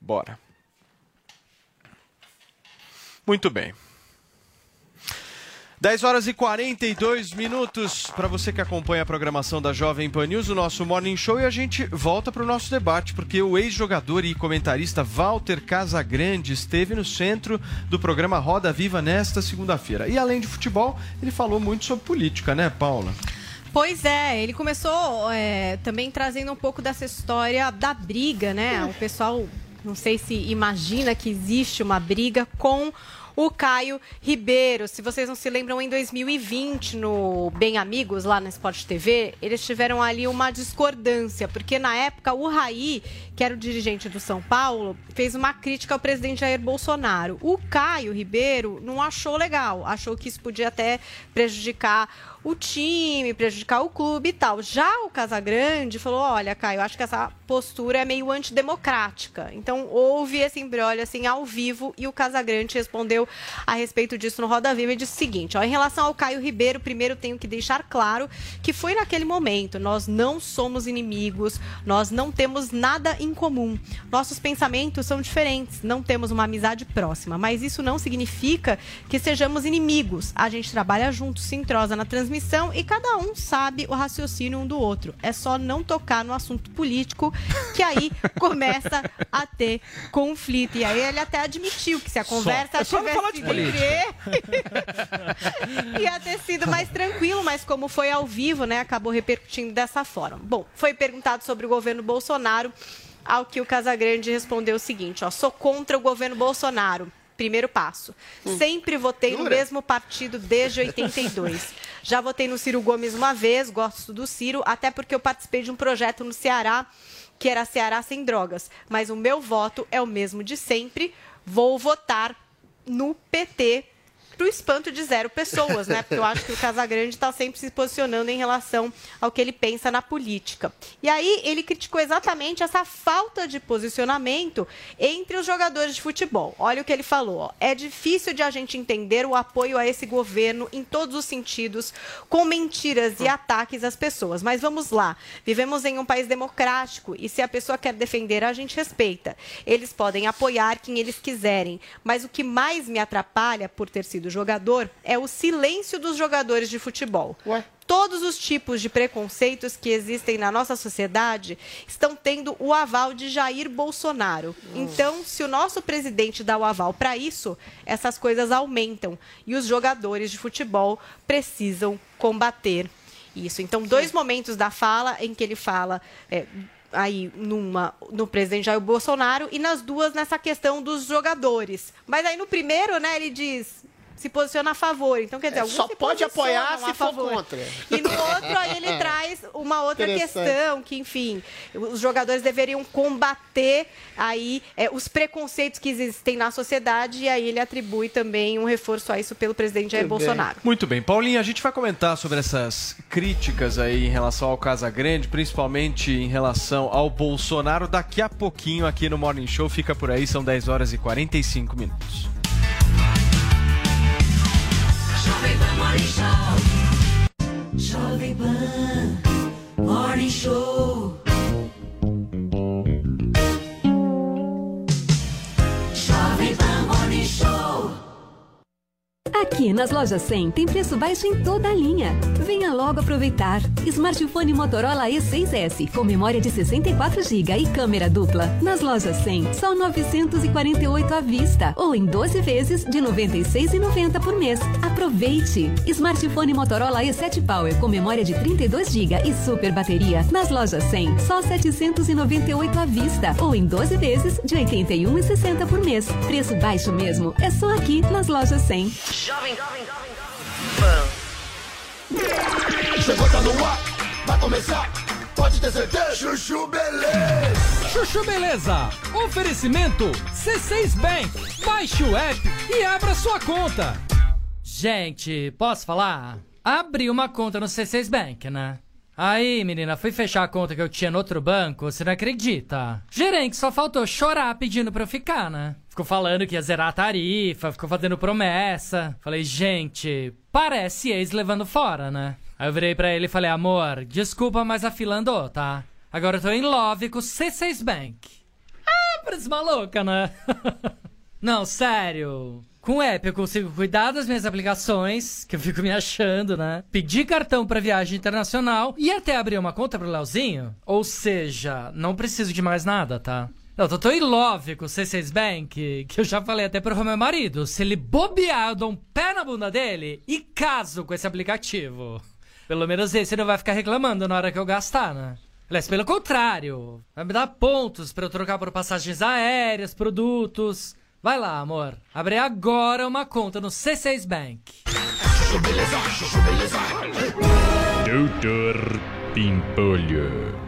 Bora. Muito bem. 10 horas e 42 minutos para você que acompanha a programação da Jovem Pan News, o nosso Morning Show, e a gente volta para o nosso debate, porque o ex-jogador e comentarista Walter Casagrande esteve no centro do programa Roda Viva nesta segunda-feira. E além de futebol, ele falou muito sobre política, né, Paula? Pois é, ele começou é, também trazendo um pouco dessa história da briga, né? O pessoal, não sei se imagina que existe uma briga com o Caio Ribeiro. Se vocês não se lembram, em 2020, no Bem Amigos, lá na Sport TV, eles tiveram ali uma discordância, porque na época o Raí, que era o dirigente do São Paulo, fez uma crítica ao presidente Jair Bolsonaro. O Caio Ribeiro não achou legal, achou que isso podia até prejudicar o time, prejudicar o clube e tal. Já o Casagrande falou: olha, Caio, acho que essa postura é meio antidemocrática. Então houve esse embrólio assim ao vivo e o Casagrande respondeu a respeito disso no Roda Viva e disse o seguinte: ó, em relação ao Caio Ribeiro, primeiro tenho que deixar claro que foi naquele momento. Nós não somos inimigos, nós não temos nada em comum. Nossos pensamentos são diferentes, não temos uma amizade próxima, mas isso não significa que sejamos inimigos. A gente trabalha junto, se entrosa na transmissão e cada um sabe o raciocínio um do outro. É só não tocar no assunto político que aí (laughs) começa a ter conflito. E aí ele até admitiu que se a conversa É só tivesse falar de sido entre (laughs) ia ter sido mais tranquilo, mas como foi ao vivo, né, acabou repercutindo dessa forma. Bom, foi perguntado sobre o governo Bolsonaro, ao que o Casagrande respondeu o seguinte, ó, sou contra o governo Bolsonaro. Primeiro passo. Sempre votei no Jura? mesmo partido desde 82. Já votei no Ciro Gomes uma vez, gosto do Ciro, até porque eu participei de um projeto no Ceará que era Ceará sem drogas. Mas o meu voto é o mesmo de sempre. Vou votar no PT pro espanto de zero pessoas, né? Porque eu acho que o Casagrande está sempre se posicionando em relação ao que ele pensa na política. E aí ele criticou exatamente essa falta de posicionamento entre os jogadores de futebol. Olha o que ele falou. Ó. É difícil de a gente entender o apoio a esse governo em todos os sentidos, com mentiras e ataques às pessoas. Mas vamos lá. Vivemos em um país democrático e se a pessoa quer defender, a gente respeita. Eles podem apoiar quem eles quiserem, mas o que mais me atrapalha por ter sido jogador é o silêncio dos jogadores de futebol. Todos os tipos de preconceitos que existem na nossa sociedade estão tendo o aval de Jair Bolsonaro. Então, se o nosso presidente dá o aval para isso, essas coisas aumentam e os jogadores de futebol precisam combater isso. Então, dois momentos da fala em que ele fala. é, aí numa no presidente Jair Bolsonaro e nas duas nessa questão dos jogadores. Mas aí no primeiro, né, ele diz se posiciona a favor. Então, quer dizer, É, alguns só se pode apoiar se for favor. contra. E no outro, aí ele traz uma outra questão, que, enfim, os jogadores deveriam combater aí é, os preconceitos que existem na sociedade, e aí ele atribui também um reforço a isso pelo presidente Jair Bolsonaro. Muito bem, Paulinho, a gente vai comentar sobre essas críticas aí em relação ao Casa Grande, principalmente em relação ao Bolsonaro, daqui a pouquinho aqui no Morning Show. Fica por aí, são 10 horas e 45 minutos. Morning Show. Jovem Pan Morning Show. Aqui nas lojas 100 tem preço baixo em toda a linha. Venha logo aproveitar. Smartphone Motorola E6S com memória de 64 GB e câmera dupla. Nas lojas 100, só 948 à vista ou em 12 vezes de 96,90 por mês. Aproveite. Smartphone Motorola E7 Power com memória de 32 GB e super bateria. Nas lojas 100, só 798 à vista ou em 12 vezes de 81,60 por mês. Preço baixo mesmo. É só aqui nas lojas 100. Jovem Chegou, tá no ar, vai começar, pode ter certeza. Chuchu Beleza. Chuchu Beleza. Oferecimento C6 Bank. Baixe o app e abra sua conta. Gente, posso falar? Abri uma conta no C6 Bank, né? Aí, menina, fui fechar a conta que eu tinha no outro banco, você não acredita? Gerente só faltou chorar pedindo pra eu ficar, né? Ficou falando que ia zerar a tarifa, ficou fazendo promessa. Falei, gente, parece ex levando fora, né? Aí eu virei pra ele e falei, amor, desculpa, mas a fila andou, tá? Agora eu tô em love com o C6 Bank. Ah, parece maluca, né? (laughs) Não, sério. Com o app eu consigo cuidar das minhas aplicações, que eu fico me achando, né? Pedir cartão pra viagem internacional e até abrir uma conta pro Leozinho. Ou seja, não preciso de mais nada, tá? Eu tô em love com o C6 Bank que eu já falei até pro meu marido. Se ele bobear, eu dou um pé na bunda dele e caso com esse aplicativo. Pelo menos esse não vai ficar reclamando na hora que eu gastar, né? Aliás, pelo contrário, vai me dar pontos pra eu trocar por passagens aéreas, produtos. Vai lá, amor. Abre agora uma conta no C6 Bank. Doutor Pimpolho.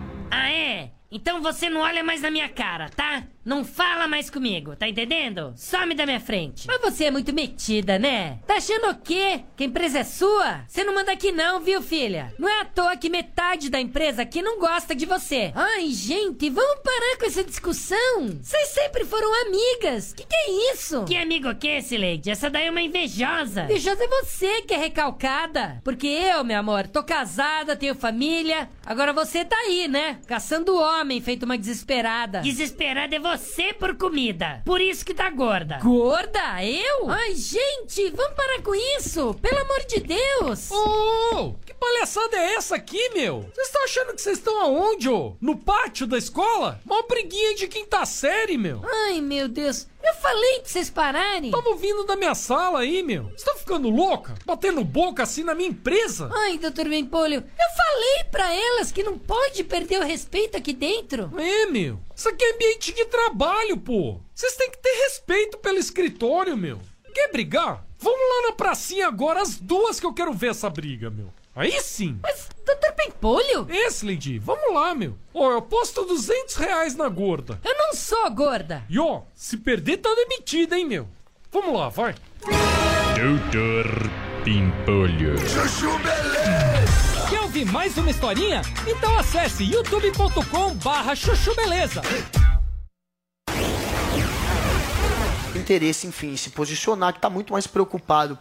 Então você não olha mais na minha cara, tá? Não fala mais comigo, tá entendendo? Some da minha frente. Mas você é muito metida, né? Tá achando o quê? Que a empresa é sua? Você não manda aqui não, viu, filha? Não é à toa que metade da empresa aqui não gosta de você. Ai, gente, vamos parar com essa discussão. Vocês sempre foram amigas. Que que é isso? Que amigo que esse, Lady? Essa daí é uma invejosa. Invejosa é você que é recalcada. Porque eu, meu amor, tô casada, tenho família. Agora você tá aí, né? Caçando homem, feito uma desesperada. Desesperada é você por comida. Por isso que tá gorda. Gorda? Eu? Ai, gente, vamos parar com isso. Pelo amor de Deus. Ô, que palhaçada é essa aqui, meu? Vocês estão achando que vocês estão aonde, ô? No pátio da escola? Uma briguinha de quinta série, meu. Ai, meu Deus. Eu falei pra vocês pararem. Tava vindo da minha sala aí, meu. Vocês estão ficando louca? Batendo boca assim na minha empresa? Ai, doutor Bempolho, eu falei pra elas que não pode perder o respeito aqui dentro. É, meu. Isso aqui é ambiente de trabalho, pô. Vocês têm que ter respeito pelo escritório, meu. Quer brigar? Vamos lá na pracinha agora, as duas que eu quero ver essa briga, meu. Aí sim. Mas, Pimpolho? Esse, Lady, vamos lá, meu. Ó, eu posto 200 reais na gorda. Eu não sou gorda. E ó, se perder tá demitida, hein, meu. Vamos lá, vai. Doutor Pimpolho. Chuchu Beleza! Quer ouvir mais uma historinha? Então acesse youtube.com barra chuchu beleza. Interesse, enfim, se posicionar, que está muito mais preocupado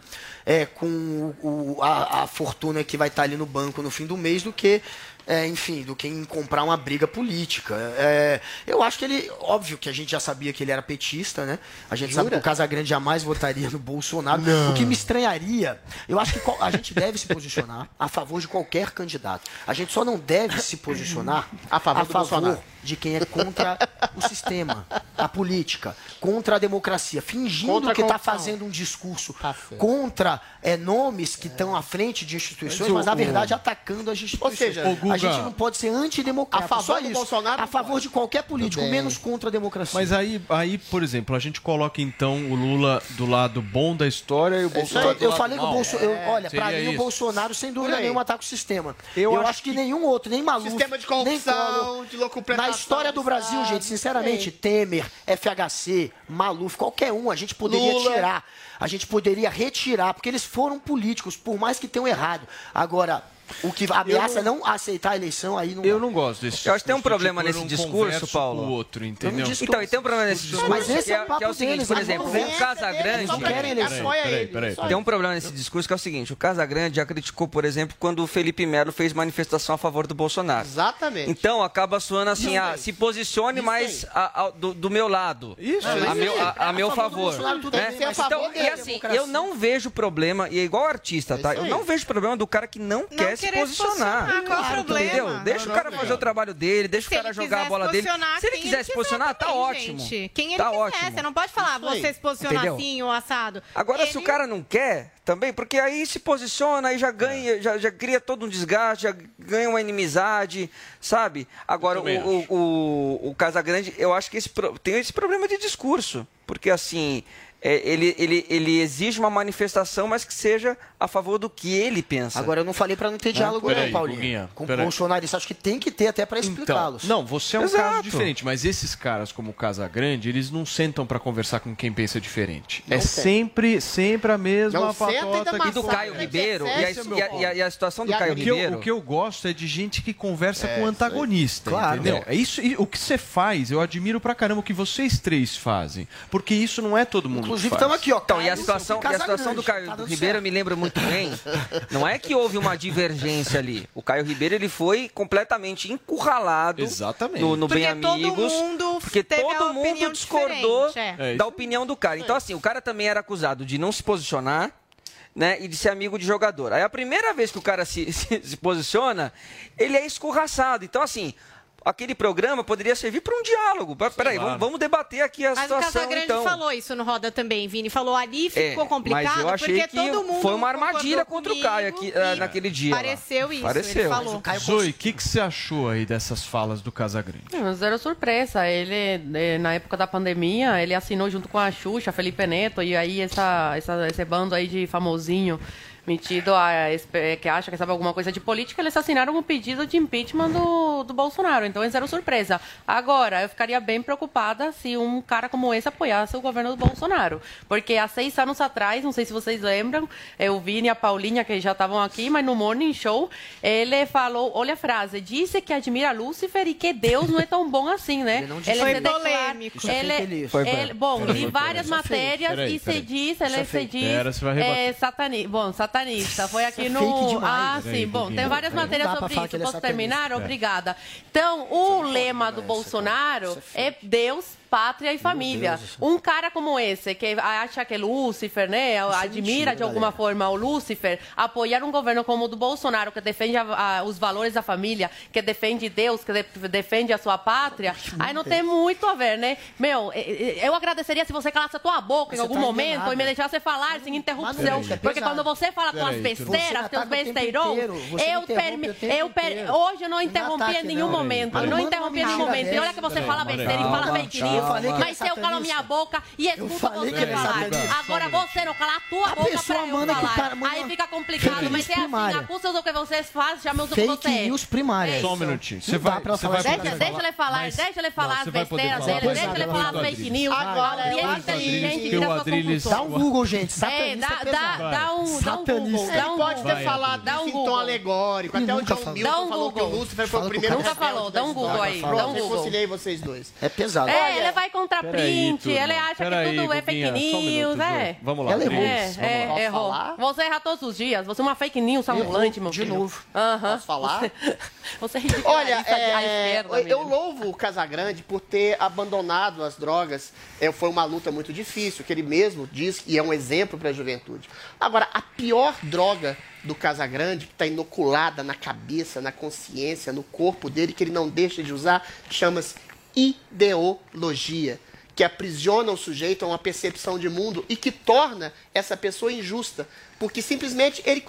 é, com o, a, a fortuna que vai estar ali no banco no fim do mês do que, é, enfim, do que em comprar uma briga política. É, eu acho que ele, óbvio que a gente já sabia que ele era petista, né? A gente sabe que Jura? o Casagrande jamais votaria no Bolsonaro. Não. O que me estranharia, eu acho que a gente deve se posicionar a favor de qualquer candidato. A gente só não deve se posicionar A favor do Bolsonaro. de quem é contra o sistema, a política, contra a democracia, fingindo Contra a que está fazendo um discurso contra é, nomes que estão à frente de instituições, Mas na verdade atacando as instituições. seja, Ô, Guga, a gente não pode ser antidemocrata. a favor só do isso. Bolsonaro a favor de qualquer político, bem. menos contra a democracia. Mas aí, aí, por exemplo, a gente coloca então o Lula do lado bom da história e o Bolsonaro do eu lado falei que o. Bolsonaro. É, olha, pra mim o isso. Bolsonaro, sem dúvida nenhuma, ataca o sistema. Eu Eu, acho acho, que, nenhum outro, nem Maluf, Sistema de corrupção, Collor. de locupletação Na história do Brasil, gente, sinceramente. Temer, FHC, Maluf, qualquer um, a gente poderia Lula. tirar. A gente poderia retirar, porque eles foram políticos, por mais que tenham errado. Agora, o que ameaça não... aceitar a eleição, aí não. Eu não gosto desse Eu acho que tem um discurso, problema tipo, eu nesse não discurso, Paulo. o outro, entendeu? Então, e tem um problema nesse discurso, Mas esse que, é é, o papo que é o seguinte, deles, por não exemplo, o Casagrande... Eles não querem eleição. Apoia ele. Tem um problema nesse discurso que é o seguinte: o Casagrande já criticou, por exemplo, quando o Felipe Melo fez manifestação a favor do Bolsonaro. Exatamente. Então acaba soando assim: ah, se posicione mais a- a- do, do meu lado. Isso, a, isso meu, a, a A meu favor né? a Então, favor e assim, eu não vejo problema, e é igual artista, tá? Eu não vejo problema do cara que não, quer se posicionar. posicionar, qual o problema? Entendeu? Deixa Não, o cara não, fazer não. o trabalho dele, deixa Se o cara jogar a bola dele. Se ele quiser se posicionar, tá também, ótimo. gente. Quem ele tá quiser, ótimo. você não pode falar, você se posiciona Entendeu? assim ou assado. Agora, Ele- se o cara não quer, também, porque aí se posiciona, aí já ganha, já, já cria todo um desgaste, já ganha uma inimizade, sabe? Agora, o, o, o, o Casagrande, eu acho que esse, tem esse problema de discurso. Porque, assim, é, ele, ele, ele exige uma manifestação, mas que seja a favor do que ele pensa. Agora, eu não falei para não ter diálogo, Peraí, não, Paulinho. Guguinha, Com bolsonaristas, acho que tem que ter até para explicá-los. Então, não, você é um Exato. caso diferente, mas esses caras como o Casagrande, eles não sentam pra conversar com quem pensa diferente. Não é tem. sempre, sempre a mesma Não e patota que E do Caio Ribeiro, e a- o e a- e a- e a situação do E Caio o que eu- Ribeiro- o que eu gosto é de gente que conversa É, com o antagonista, Claro. entendeu? É. É isso, e o que você faz, eu admiro pra caramba o que vocês três fazem, porque isso não é todo mundo Inclusive, que faz. estamos aqui, ó. Então, e a situação, e a situação do Caio Ribeiro me lembra muito bem. Não é que houve uma divergência ali. O Caio Ribeiro ele foi completamente encurralado Exatamente. no, no Bem Porque todo Amigos. mundo porque todo mundo discordou é. É da opinião do cara. Então, assim, o cara também era acusado de não se posicionar. Né, e de ser amigo de jogador. Aí a primeira vez que o cara se, (laughs) se, se posiciona, ele é escorraçado. Então, assim, aquele programa poderia servir para um diálogo. Peraí, claro. vamos, vamos debater aqui a Mas o situação. Casagrande então. falou isso no Roda também, Vini. Falou ali, ficou É, complicado, mas eu achei porque que todo mundo foi uma armadilha contra o Caio aqui, ah, e naquele dia. lá. Pareceu isso, Pareceu. ele falou. Zoe, o que, que você achou aí dessas falas do Casagrande? Não, Zero surpresa. Ele, eh, na época da pandemia, ele assinou junto com a Xuxa, Felipe Neto, e aí essa, essa- esse bando aí de famosinho metido a, que acha que sabe alguma coisa de política, eles assinaram um pedido de impeachment do, do Bolsonaro. Então, é zero surpresa. Agora, eu ficaria bem preocupada se um cara como esse apoiasse o governo do Bolsonaro. Porque há seis anos atrás, não sei se vocês lembram, o Vini e a Paulinha, que já estavam aqui, mas no Morning Show, ele falou, olha a frase, disse que admira Lúcifer e que Deus não é tão bom assim, né? Ele não disse Foi se declara- polêmico. Isso é Ele. Foi, foi. ele- bom, li foi, várias. Isso matérias Peraí, e se peraí. diz, Isso ele é se diz é, satani, bom, satanista. Foi aqui é no. fake demais. Ah, Peraí, sim, bom, tem várias matérias sobre isso. é Posso satanista. terminar? É. Obrigada. Então, o lema do Bolsonaro é Deus. Pátria e família. Um cara como esse, que acha que é Lúcifer, né? admira mentira, de alguma galera. forma o Lúcifer, apoiar um governo como o do Bolsonaro, que defende a- a- os valores da família, que defende Deus, que de- defende a sua pátria, aí não tem muito a ver, né? Meu, eu agradeceria se você calasse a tua boca em Você algum tá momento enganada. e me deixasse falar sem interrupção. Peraí. É Porque quando você fala com as besteiras, Você teus. Você eu, permi- eu per- hoje eu não Não interrompi em nenhum momento. Eu não interrompi em nenhum momento. E mentira olha que você fala besteira e fala news. Eu falei que Mas eu calo minha boca e escuto você falar. satanista. Agora você não cala a tua boca pra eu falar. Aí fica complicado. Mas é assim, acusa o que vocês fazem, chama o que Fake você é. news primária. É Só um minutinho. Você dá vai, pra você vai Deixa, Deixa ele falar, Mas- deixa ele falar Não, as besteiras dele, deixa ele falar do as fake news. Agora e é ele é inteligente que suas Adriles- Dá um. Google, gente. É, Satanista dá, é dá, dá um, dá um Satanista. Google, Ele dá pode ter falado Dá um Google. alegórico. Até o John falou. Milton Dá um falou que o Google. Lúcifer foi o primeiro. Nunca falou, dá um Google aí, Pronto, dá um Google. reconciliei vocês dois. É pesado. É, ele vai contra Peraí, print, turma. ele acha Peraí, que tudo é fake um news, minuto, é. Vamos lá, Ela errou. É, vamos é, lá. Posso errou. falar? Você erra todos os dias. Você é uma fake news ambulante, meu de filho. novo. Aham. Posso falar? Você, (laughs) você é Olha, de- à é, esquerda, eu mesmo. louvo o Casagrande por ter abandonado as drogas. É, foi uma luta muito difícil, que ele mesmo diz e é um exemplo para a juventude. Agora, a pior droga do Casagrande, que está inoculada na cabeça, na consciência, no corpo dele, que ele não deixa de usar, chama-se ideologia que aprisiona o sujeito a uma percepção de mundo e que torna essa pessoa injusta. Porque simplesmente ele,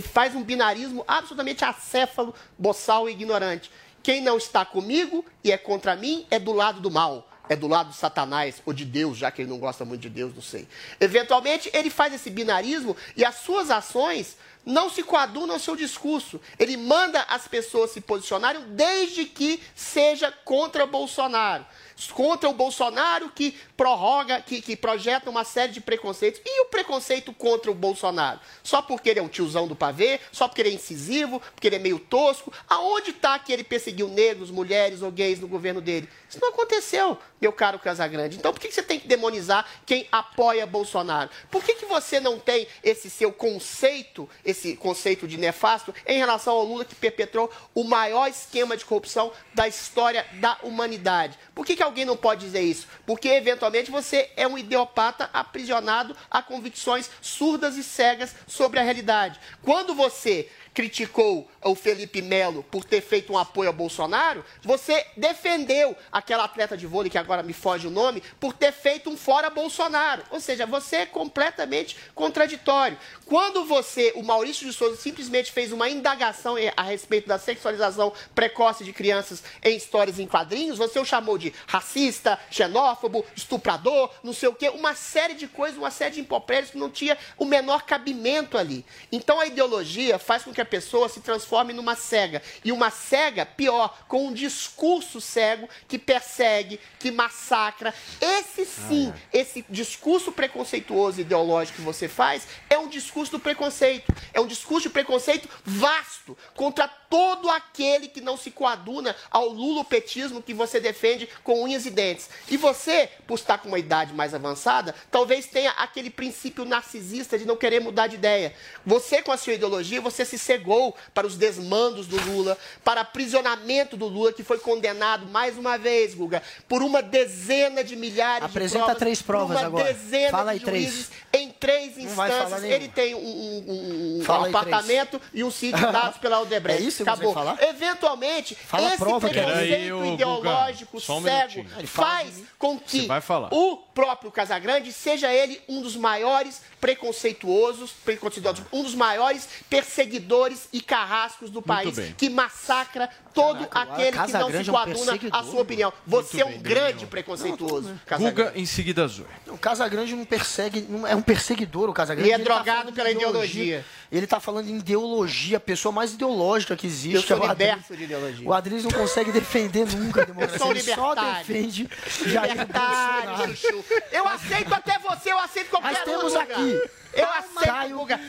faz um binarismo absolutamente acéfalo, boçal e ignorante. Quem não está comigo e é contra mim é do lado do mal. É do lado de Satanás ou de Deus, já que ele não gosta muito de Deus, não sei. Eventualmente, ele faz esse binarismo e as suas ações não se coadunam ao seu discurso. Ele manda as pessoas se posicionarem desde que seja contra Bolsonaro. Contra o Bolsonaro que prorroga, que, que projeta uma série de preconceitos. E o preconceito contra o Bolsonaro? Só porque ele é um tiozão do pavê? Só porque ele é incisivo? Porque ele é meio tosco? Aonde está que ele perseguiu negros, mulheres ou gays no governo dele? Isso não aconteceu, meu caro Casagrande. Então por que que você tem que demonizar quem apoia Bolsonaro? Por que, que você não tem esse seu conceito, esse conceito de nefasto, em relação ao Lula que perpetrou o maior esquema de corrupção da história da humanidade? Por que, que alguém não pode dizer isso? Porque, eventualmente, você é um idiopata aprisionado a convicções surdas e cegas sobre a realidade. Quando você criticou o Felipe Melo por ter feito um apoio ao Bolsonaro, você defendeu aquela atleta de vôlei, que agora me foge o nome, por ter feito um fora Bolsonaro. Ou seja, você é completamente contraditório. Quando você, o Maurício de Souza, simplesmente fez uma indagação a respeito da sexualização precoce de crianças em histórias em quadrinhos, você o chamou de racista, xenófobo, estuprador, não sei o quê, uma série de coisas, uma série de impropérios que não tinha o menor cabimento ali. Então a ideologia faz com que a pessoa se transforme numa cega. E uma cega, pior, com um discurso cego que persegue, que massacra. Esse sim, esse discurso preconceituoso ideológico que você faz é um discurso do preconceito. É um discurso de preconceito vasto contra todo aquele que não se coaduna ao lulopetismo que você defende com unhas e dentes. E você, por estar com uma idade mais avançada, talvez tenha aquele princípio narcisista de não querer mudar de ideia. Você, com a sua ideologia, você se cegou para os desmandos do Lula, para aprisionamento do Lula, que foi condenado mais uma vez, Guga, por uma dezena de milhares Apresenta de provas. três provas por uma agora. dezena Fala aí de três. juízes em três vai falar instâncias. Ele tem um, um- um aí apartamento e um sítio (laughs) dados pela Aldebrecht. É isso que Acabou. falar? Eventualmente, Fala esse prova preconceito Guga, ideológico um cego minutinho. Faz com que Você vai falar. o próprio Casagrande seja ele um dos maiores preconceituosos, preconceituosos, um dos maiores perseguidores e carrascos do país, bem. que massacra todo aquele que não Casagrande se é um coaduna à sua opinião. Você é um bem, grande preconceituoso, Casagrande. Guga, em seguida, Zoe. O Casagrande não persegue, não é um perseguidor o Casagrande. E é tá drogado falando pela de ideologia. Ele tá falando em ideologia, a pessoa mais ideológica que existe. Eu sou é o liberto de ideologia. O Adriles não consegue defender nunca a democracia. sou ele só libertário. defende (laughs) Jair Libertário, Bolsonaro. chuchu. Eu aceito até você, eu aceito qualquer Mas temos Guga. aqui. Eu Calma, aceito, Caio. Guga.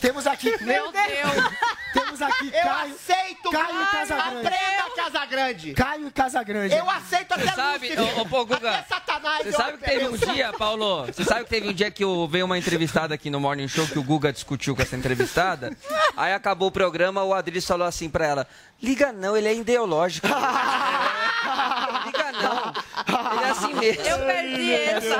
Temos aqui. Meu Deus. Temos aqui Eu Caio. aceito, Caio Guga. Casagrande. Aprenda, Casagrande. Caio e Casagrande. Eu aceito até Você sabe, Lúcifer. ô, ô, pô, Guga, Até Satanás. Você sabe que teve um dia, Paulo? Você sabe que teve um dia que eu veio uma entrevistada aqui no Morning Show que o Guga discutiu com essa entrevistada? Aí acabou o programa, o Adriles falou assim pra ela: liga não, ele é ideológico. (laughs) liga não. Ele é assim mesmo. Eu perdi essa.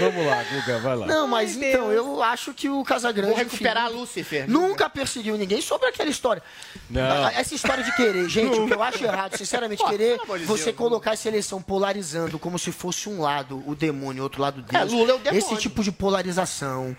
Vamos lá, Guga, vai lá. Não, mas então, eu acho que o Casagrande. Vou recuperar enfim, Lúcifer. Nunca perseguiu ninguém sobre aquela história. Não. Essa história de querer, gente, o que eu acho errado, sinceramente, Pô, querer você Deus, colocar essa eleição polarizando como se fosse um lado o demônio, outro lado Deus. É, Lula é o demônio. Esse tipo de polarização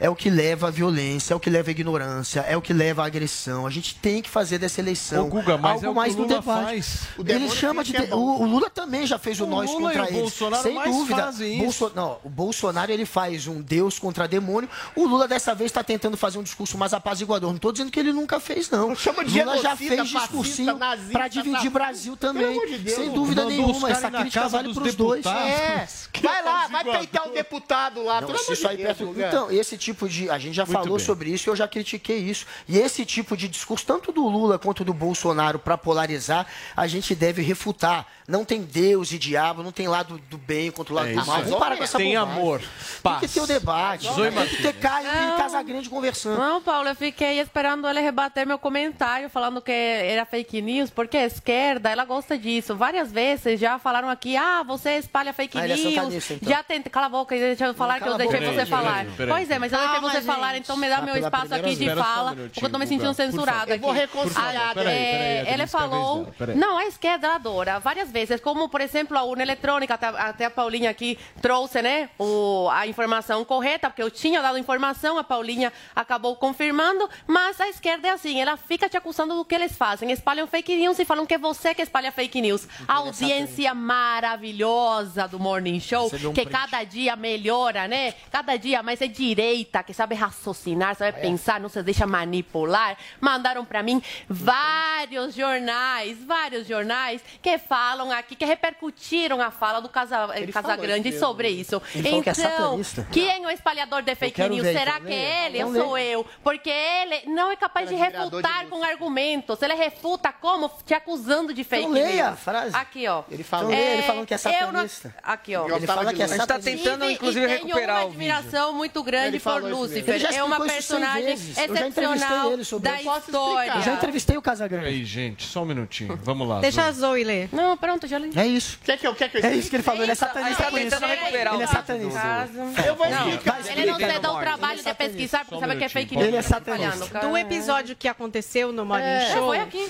é. o que leva à violência, é o que leva à ignorância, é o que leva à agressão. A gente tem que fazer dessa eleição Ô, Guga, mas algo é mais no debate. faz. O Ele chama de, é de- o, o Lula também já fez o, O nós Lula contra e o eles. Bolsonaro sem mais dúvida. fazem Bolso- não, o Bolsonaro ele faz um Deus contra demônio. O Lula dessa vez está tentando fazer um discurso mais apaziguador. Não estou dizendo que ele nunca fez não. Chama de Lula já fez fascista, discursinho para dividir fascista. Brasil também. De Deus, sem dúvida nenhuma. Essa crítica vale para os dois. É, (laughs) vai lá, vai peitar o deputado lá. Não, isso de aí Deus, perto-. Então, esse tipo de. A gente já Muito falou bem. sobre isso e eu já critiquei isso. E esse tipo de discurso, tanto do Lula quanto do Bolsonaro, para polarizar, a gente deve refutar. Não tem Deus e diabo, não tem lado do bem contra o lado É do mal. Vamos parar com essa Tem bobagem. amor, Tem paz. que ter o debate. Zoe Tem que ter. Caio e Não. Casagrande conversando. Não, Paulo, eu fiquei esperando ele rebater meu comentário falando que era fake news, porque a esquerda, ela gosta disso. Várias vezes já falaram aqui, ah, você espalha fake Ah, é news. satanista, então. Já tentei, cala a boca, deixa eu falar Não, que eu deixei você falar. peraí. Pois é, mas eu deixei você falar, então me dá Ah, meu espaço aqui de um fala, minutinho, porque eu tô me sentindo favor. Eu vou aqui. reconciliar. Ah, Peraí, é, peraí, Adriles, ele que é a vez falou. Não, a esquerda ela adora várias vezes, como por exemplo a urna eletrônica, até, até a Paulinha aqui trouxe, né, o, a informação correta, porque eu tinha dado informação, a Paulinha acabou confirmando, mas a esquerda é assim, ela fica te acusando do que eles fazem, espalham fake news e falam que é você que espalha fake news. A audiência maravilhosa do Morning Show, um que print. cada dia melhora, né? Cada dia mais é direita, que sabe raciocinar, sabe pensar, não se deixa manipular. Mandaram pra mim vários jornais, vários jornais que falam aqui, que repercutiram a fala do Casa, Ele Casagrande isso sobre isso. Ele falou que é então, satanista. quem é o espalhador de fake news? ver, Será então, que é leia. ele Então ou sou leia. eu? Porque ele não é capaz de de refutar luz. com argumentos. Ele refuta como? Te acusando de fake Então leia news. a frase. Aqui, ó. Ele falou. Então, ele falando que é eu não- satanista. Aqui, ó. Ele fala que é A gente tá satanista. tentando, inclusive, e tenho recuperar uma o vídeo. admiração muito grande por. Lúcifer. É uma personagem. Eu excepcional da história. Eu já entrevistei o Casagrande. Aí, gente, só um minutinho. Vamos lá. Deixa a Zoe. Zoe ler. Não, pronto, já li. É isso. Quer que eu, quer que eu É isso que ele falou, ele é satanista tá com isso. Ele é satanista. do- Eu vou Não, explicar. ele não se dá o trabalho de pesquisar, porque sabe que é fake news. Ele é Tá satanista. do episódio que aconteceu no Morning É, Show. foi aqui.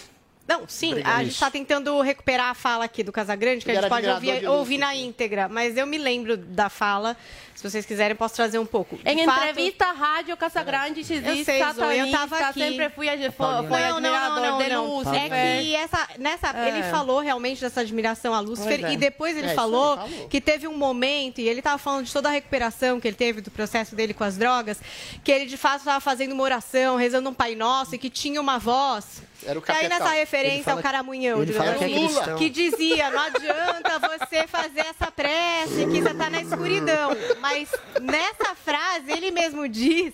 Não, sim, Obrigado. a gente está tentando recuperar a fala aqui do Casagrande, que Ele a gente pode ouvir, de ouvir na íntegra, mas eu me lembro da fala. Se vocês quiserem, posso trazer um pouco. De Em fato- entrevista à Rádio Casagrande se Eu diz sei, Zoe, eu satanista, tava aqui. sempre fui, a- foi, Paulinha. foi não, não, não, não, de não. Lúcifer. É que essa, nessa, É. ele falou realmente dessa admiração a Lúcifer é. e depois ele É, falou, ele falou. que teve um momento, e ele estava falando de toda a recuperação que ele teve do processo dele com as drogas, que ele de fato estava fazendo uma oração, rezando um Pai Nosso e que tinha uma voz. Era o E aí nessa Ele referência ao caramunhão, ele fala digamos que é cristão. que dizia, não adianta você fazer essa prece, que você está na escuridão. Mas nessa frase, ele mesmo diz,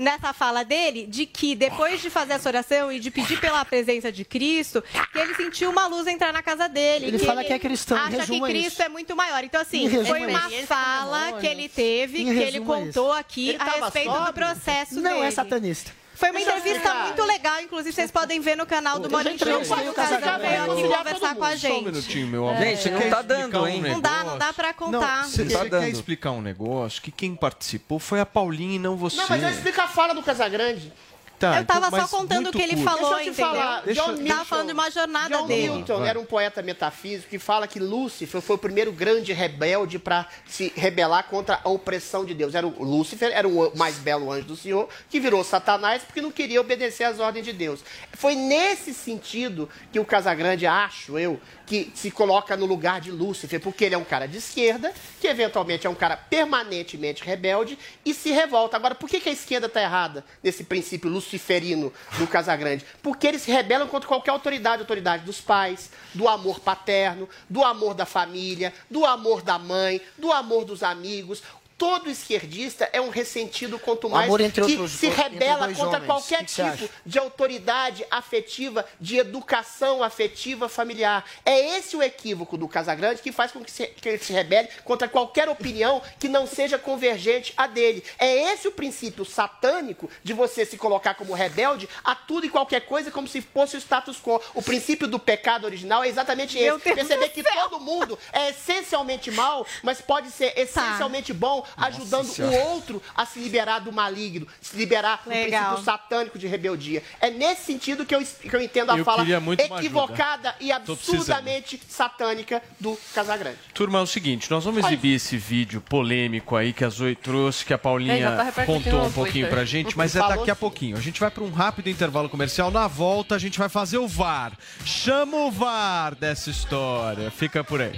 nessa fala dele, de que depois de fazer essa oração e de pedir pela presença de Cristo, que ele sentiu uma luz entrar na casa dele. Ele fala que é cristão, Acha que é Cristo isso. é muito maior. Então, assim, foi é uma isso. fala que ele teve, que ele é contou aqui Ele a tava respeito sóbrio? do processo Não dele. é satanista. Foi uma entrevista explicar. muito legal, inclusive vocês podem ver no canal do quando o Casagrande, veio aqui conversar com a mundo. Só um gente. minutinho, meu amor. Gente, Você não quer tá dando, um hein? Não dá, não dá pra contar. Não, você Tá quer explicar um negócio que quem participou foi a Paulinha e não você. Não, mas eu explico a fala do Casagrande. Tá, eu tava então, só contando o que ele curto. falou, Deixa eu te entendeu? falar, Deixa- John Tava Milton- falando de uma jornada John dele. Milton Vai. era um poeta metafísico que fala que Lúcifer foi o primeiro grande rebelde para se rebelar contra a opressão de Deus. Era o Lúcifer era o mais belo anjo do Senhor que virou Satanás porque não queria obedecer às ordens de Deus. Foi nesse sentido que o Casagrande, acho eu, que se coloca no lugar de Lúcifer, porque ele é um cara de esquerda, que eventualmente é um cara permanentemente rebelde e se revolta. Agora, por que, que a esquerda está errada nesse princípio luciferino do Casagrande? Porque eles se rebelam contra qualquer autoridade, autoridade dos pais, do amor paterno, do amor da família, do amor da mãe, do amor dos amigos. Todo esquerdista é um ressentido quanto mais Amor entre que outros- se rebela contra homens. qualquer que tipo de autoridade afetiva, de educação afetiva familiar. É esse o equívoco do Casagrande que faz com que, se- que ele se rebele contra qualquer opinião que não seja convergente a dele. É esse o princípio satânico de você se colocar como rebelde a tudo e qualquer coisa como se fosse o status quo. O princípio do pecado original é exatamente esse. Perceber que todo mundo é essencialmente mal, mas pode ser essencialmente bom, ajudando o outro a se liberar do maligno, se liberar do princípio satânico de rebeldia. É nesse sentido que eu, que eu entendo a Eu fala equivocada e absurdamente satânica do Casagrande. Turma, é o seguinte, nós vamos exibir esse vídeo polêmico aí que a Zoe trouxe, que a Paulinha tá contou um pouquinho pra gente, mas é daqui a pouquinho. A gente vai para um rápido intervalo comercial. Na volta, a gente vai fazer o VAR. Chama o VAR dessa história. Fica por aí.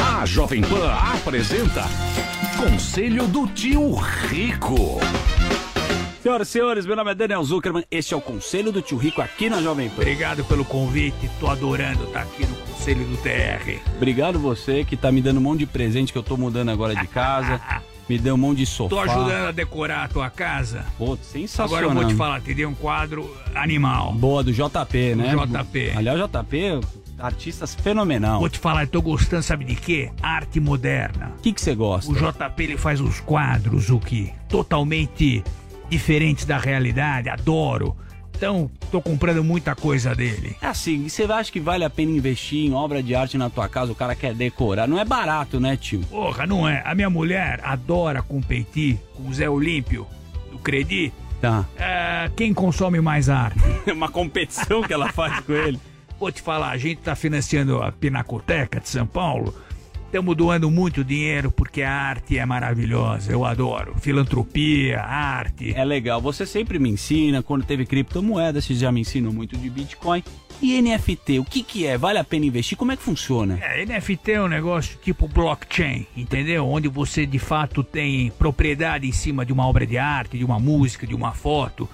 A Jovem Pan apresenta Conselho do Tio Rico. Senhoras e senhores, meu nome é Daniel Zuckerman. Este é o Conselho do Tio Rico aqui na Jovem Pan. Obrigado pelo convite, tô adorando estar aqui no Conselho do TR. Obrigado você que tá me dando um monte de presente que eu tô mudando agora de casa. (laughs) me deu um monte de sofá. Tô ajudando a decorar a tua casa. Pô, sensacional. Agora eu vou te falar, te dei um quadro animal. Boa, do JP, né? Do JP. Aliás, o JP, artistas fenomenal. Vou te falar, eu tô gostando, sabe de quê? Arte moderna. O que que você gosta? O JP ele faz uns quadros, o que? Totalmente diferentes da realidade, adoro. Então, tô comprando muita coisa dele. É assim, você acha que vale a pena investir em obra de arte na tua casa? O cara quer decorar. Não é barato, né, tio? Porra, não é? A minha mulher adora competir com o Zé Olímpio, do Credi. Tá. É, quem consome mais arte? (laughs) É uma competição que ela faz com ele. Vou te falar, a gente tá financiando a Pinacoteca de São Paulo. Estamos doando muito dinheiro porque a arte é maravilhosa. Eu adoro. Filantropia, arte. É legal. Você sempre me ensina. Quando teve criptomoeda, você já me ensinou muito de Bitcoin. E NFT, o que que é? Vale a pena investir? Como é que funciona? É, NFT é um negócio tipo blockchain, entendeu? Onde você de fato tem propriedade em cima de uma obra de arte, de uma música, de uma foto.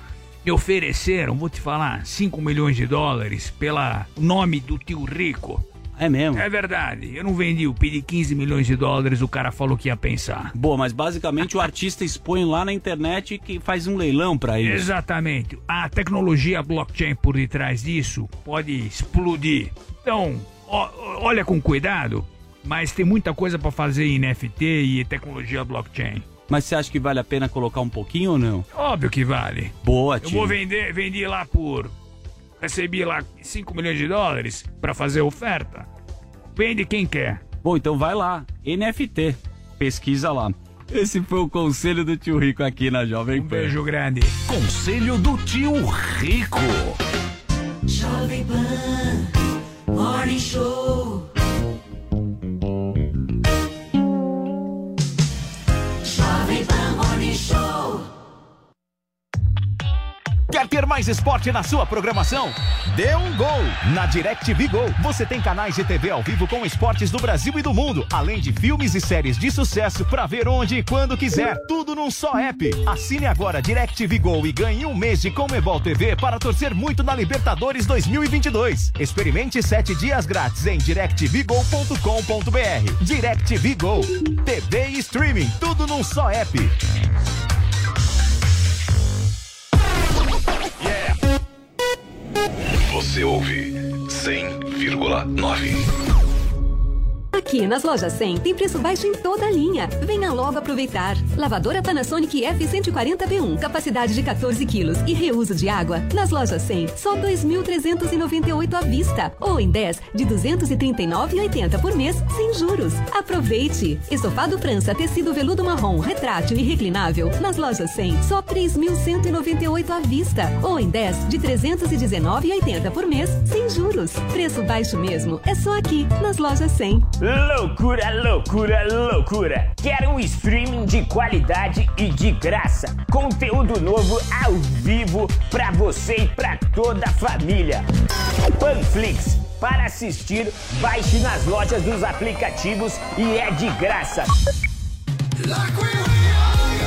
Me ofereceram, vou te falar, 5 milhões de dólares pela nome do tio Rico. É mesmo? É verdade. Eu não vendi, eu pedi 15 milhões de dólares, o cara falou que ia pensar. Boa, mas basicamente o artista expõe lá na internet que faz um leilão pra isso. Exatamente. A tecnologia blockchain por detrás disso pode explodir. Então, ó- olha com cuidado, mas tem muita coisa para fazer em NFT e tecnologia blockchain. Mas você acha que vale a pena colocar um pouquinho ou não? Óbvio que vale. Boa, Eu tio. vou vender, vendi lá por. Recebi lá 5 milhões de dólares pra fazer oferta. Vende quem quer. Bom, então vai lá. NFT. Pesquisa lá. Esse foi o conselho do tio Rico aqui na Jovem Pan. beijo grande. Conselho do tio Rico. Jovem Pan Morning Show. Quer ter mais esporte na sua programação? Dê um gol! Na DirecTV Go, você tem canais de TV ao vivo com esportes do Brasil e do mundo, além de filmes e séries de sucesso para ver onde e quando quiser, tudo num só app. Assine agora DirecTV Go e ganhe um mês de Comebol TV para torcer muito na Libertadores 2022. Experimente sete dias grátis em directvgo.com.br. DirecTV Go, TV e streaming, tudo num só app. Você ouve 100,9. Aqui nas lojas 100 tem preço baixo em toda a linha. Venha logo aproveitar. Lavadora Panasonic F140B1, capacidade de 14 quilos e reuso de água. Nas lojas 100, só 2.398 à vista. Ou em 10 de 239,80 por mês, sem juros. Aproveite! Estofado França, tecido veludo marrom, retrátil e reclinável. Nas lojas 100, só 3.198 à vista. Ou em 10 de 319,80 por mês, sem juros. Preço baixo mesmo. É só aqui, nas lojas 100. Loucura, loucura, loucura! Quer um streaming de qualidade e de graça? Conteúdo novo ao vivo pra você e pra toda a família. Panflix. Para assistir, baixe nas lojas dos aplicativos e é de graça.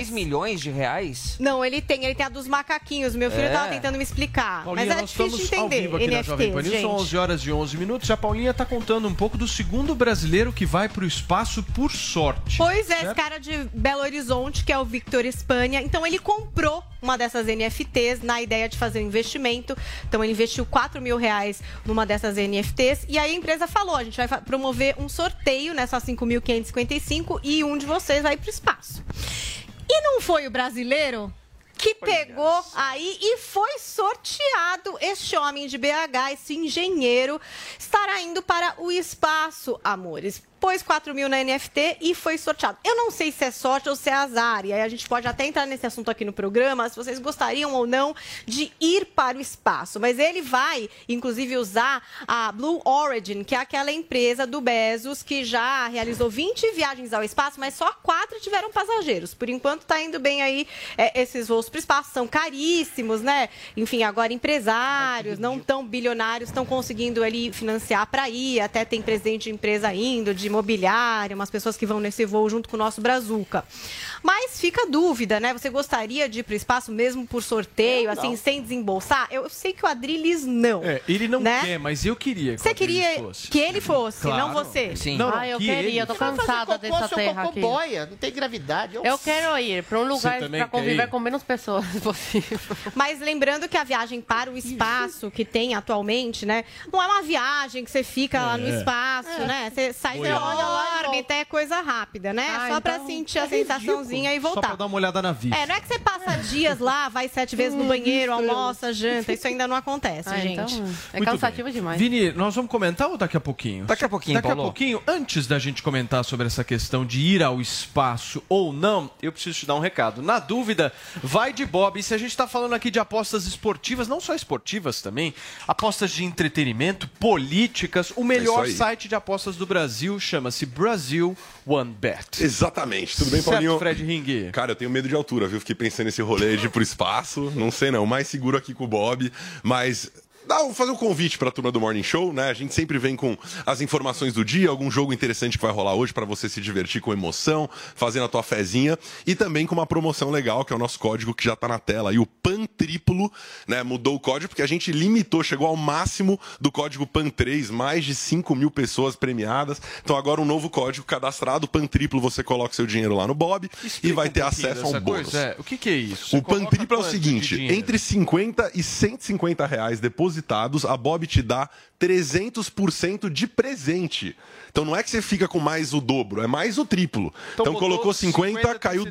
6 milhões de reais? Não, ele tem, ele tem a dos macaquinhos. Meu filho É. tava tentando me explicar. Paulinha, mas é nós difícil de estamos ao entender. vivo aqui na Jovem Pan NFTs, News, são gente. 11 horas e 11 minutos. A Paulinha está contando um pouco do segundo brasileiro que vai para o espaço por sorte. Pois é, esse certo? cara de Belo Horizonte, que é o Victor Espanha. Então ele comprou uma dessas NFTs na ideia de fazer um investimento. Então ele investiu 4 mil reais numa dessas NFTs. E aí a empresa falou: a gente vai promover um sorteio nessas 5.555 e um de vocês vai para o espaço. E não foi o brasileiro? Que pegou aí e foi sorteado este homem de BH, esse engenheiro, estará indo para o espaço, amores. Pôs 4 mil na NFT e foi sorteado. Eu não sei se é sorte ou se é azar. E aí a gente pode até entrar nesse assunto aqui no programa, se vocês gostariam ou não de ir para o espaço. Mas ele vai, inclusive, usar a Blue Origin, que é aquela empresa do Bezos que já realizou 20 viagens ao espaço, mas só quatro tiveram passageiros. Por enquanto tá indo bem aí é, esses voos para o espaço. São caríssimos, né? Enfim, agora empresários, não tão bilionários, estão conseguindo ali financiar para ir. Até tem presidente de empresa indo, de imobiliária, umas pessoas que vão nesse voo junto com o nosso Brazuca. Mas fica a dúvida, né? Você gostaria de ir para o espaço mesmo por sorteio, assim, sem desembolsar? Eu sei que o Adriles não. É, ele não né? quer, mas eu queria que Você queria fosse. que ele fosse, Claro. não você? Sim. Não, não, ah, eu que queria, ele- eu tô Você cansada cocô, dessa seu terra cocô aqui. boia, não tem gravidade. Eu quero ir para um lugar para conviver com menos pessoas (laughs) possível. Mas lembrando que a viagem para o espaço que tem atualmente, né? Não é uma viagem que você fica lá no É. espaço, É. né? Você sai Olha e órbita, é coisa rápida, né? Ah, Só pra então sentir a é sensaçãozinha e Só voltar. pra dar uma olhada na vista. É, não é que você passa dias lá, vai sete vezes no banheiro, almoça, janta. Isso ainda não acontece, Ah, gente. então, é Muito cansativo bem. demais. Vini, nós vamos comentar ou daqui a pouquinho? Daqui a pouquinho, Daqui Paulo. a pouquinho, antes da gente comentar sobre essa questão de ir ao espaço ou não, eu preciso te dar um recado. Na dúvida, vai de Bob. E se a gente está falando aqui de apostas esportivas, não só esportivas também, apostas de entretenimento, políticas, o melhor É isso aí. site de apostas do Brasil chama-se Brasil One Bet. Exatamente. Tudo bem, Certo, Paulinho? Fred Ring? Cara, eu tenho medo de altura, viu? Fiquei pensando nesse rolê de ir pro espaço. Não sei não, mais seguro aqui com o Bob, mas Dá, vou fazer um convite para a turma do Morning Show, né? A gente sempre vem com as informações do dia, algum jogo interessante que vai rolar hoje para você se divertir com emoção, fazendo a tua fezinha e também com uma promoção legal, que é o nosso código que já tá na tela. E o PAN triplo, né? Mudou o código porque a gente limitou, chegou ao máximo do código PAN 3, mais de 5 mil pessoas premiadas. Então agora um novo código cadastrado, PAN triplo, você coloca seu dinheiro lá no Bob e vai ter um acesso ao dessa bônus. é. O que, que é isso? Você O Pan Triplo é o seguinte: entre 50 e 150 reais depositados, a Bob te dá 300% de presente. Então não é que você fica com mais o dobro, é mais o triplo. Então Então, colocou 50, 50, caiu 150,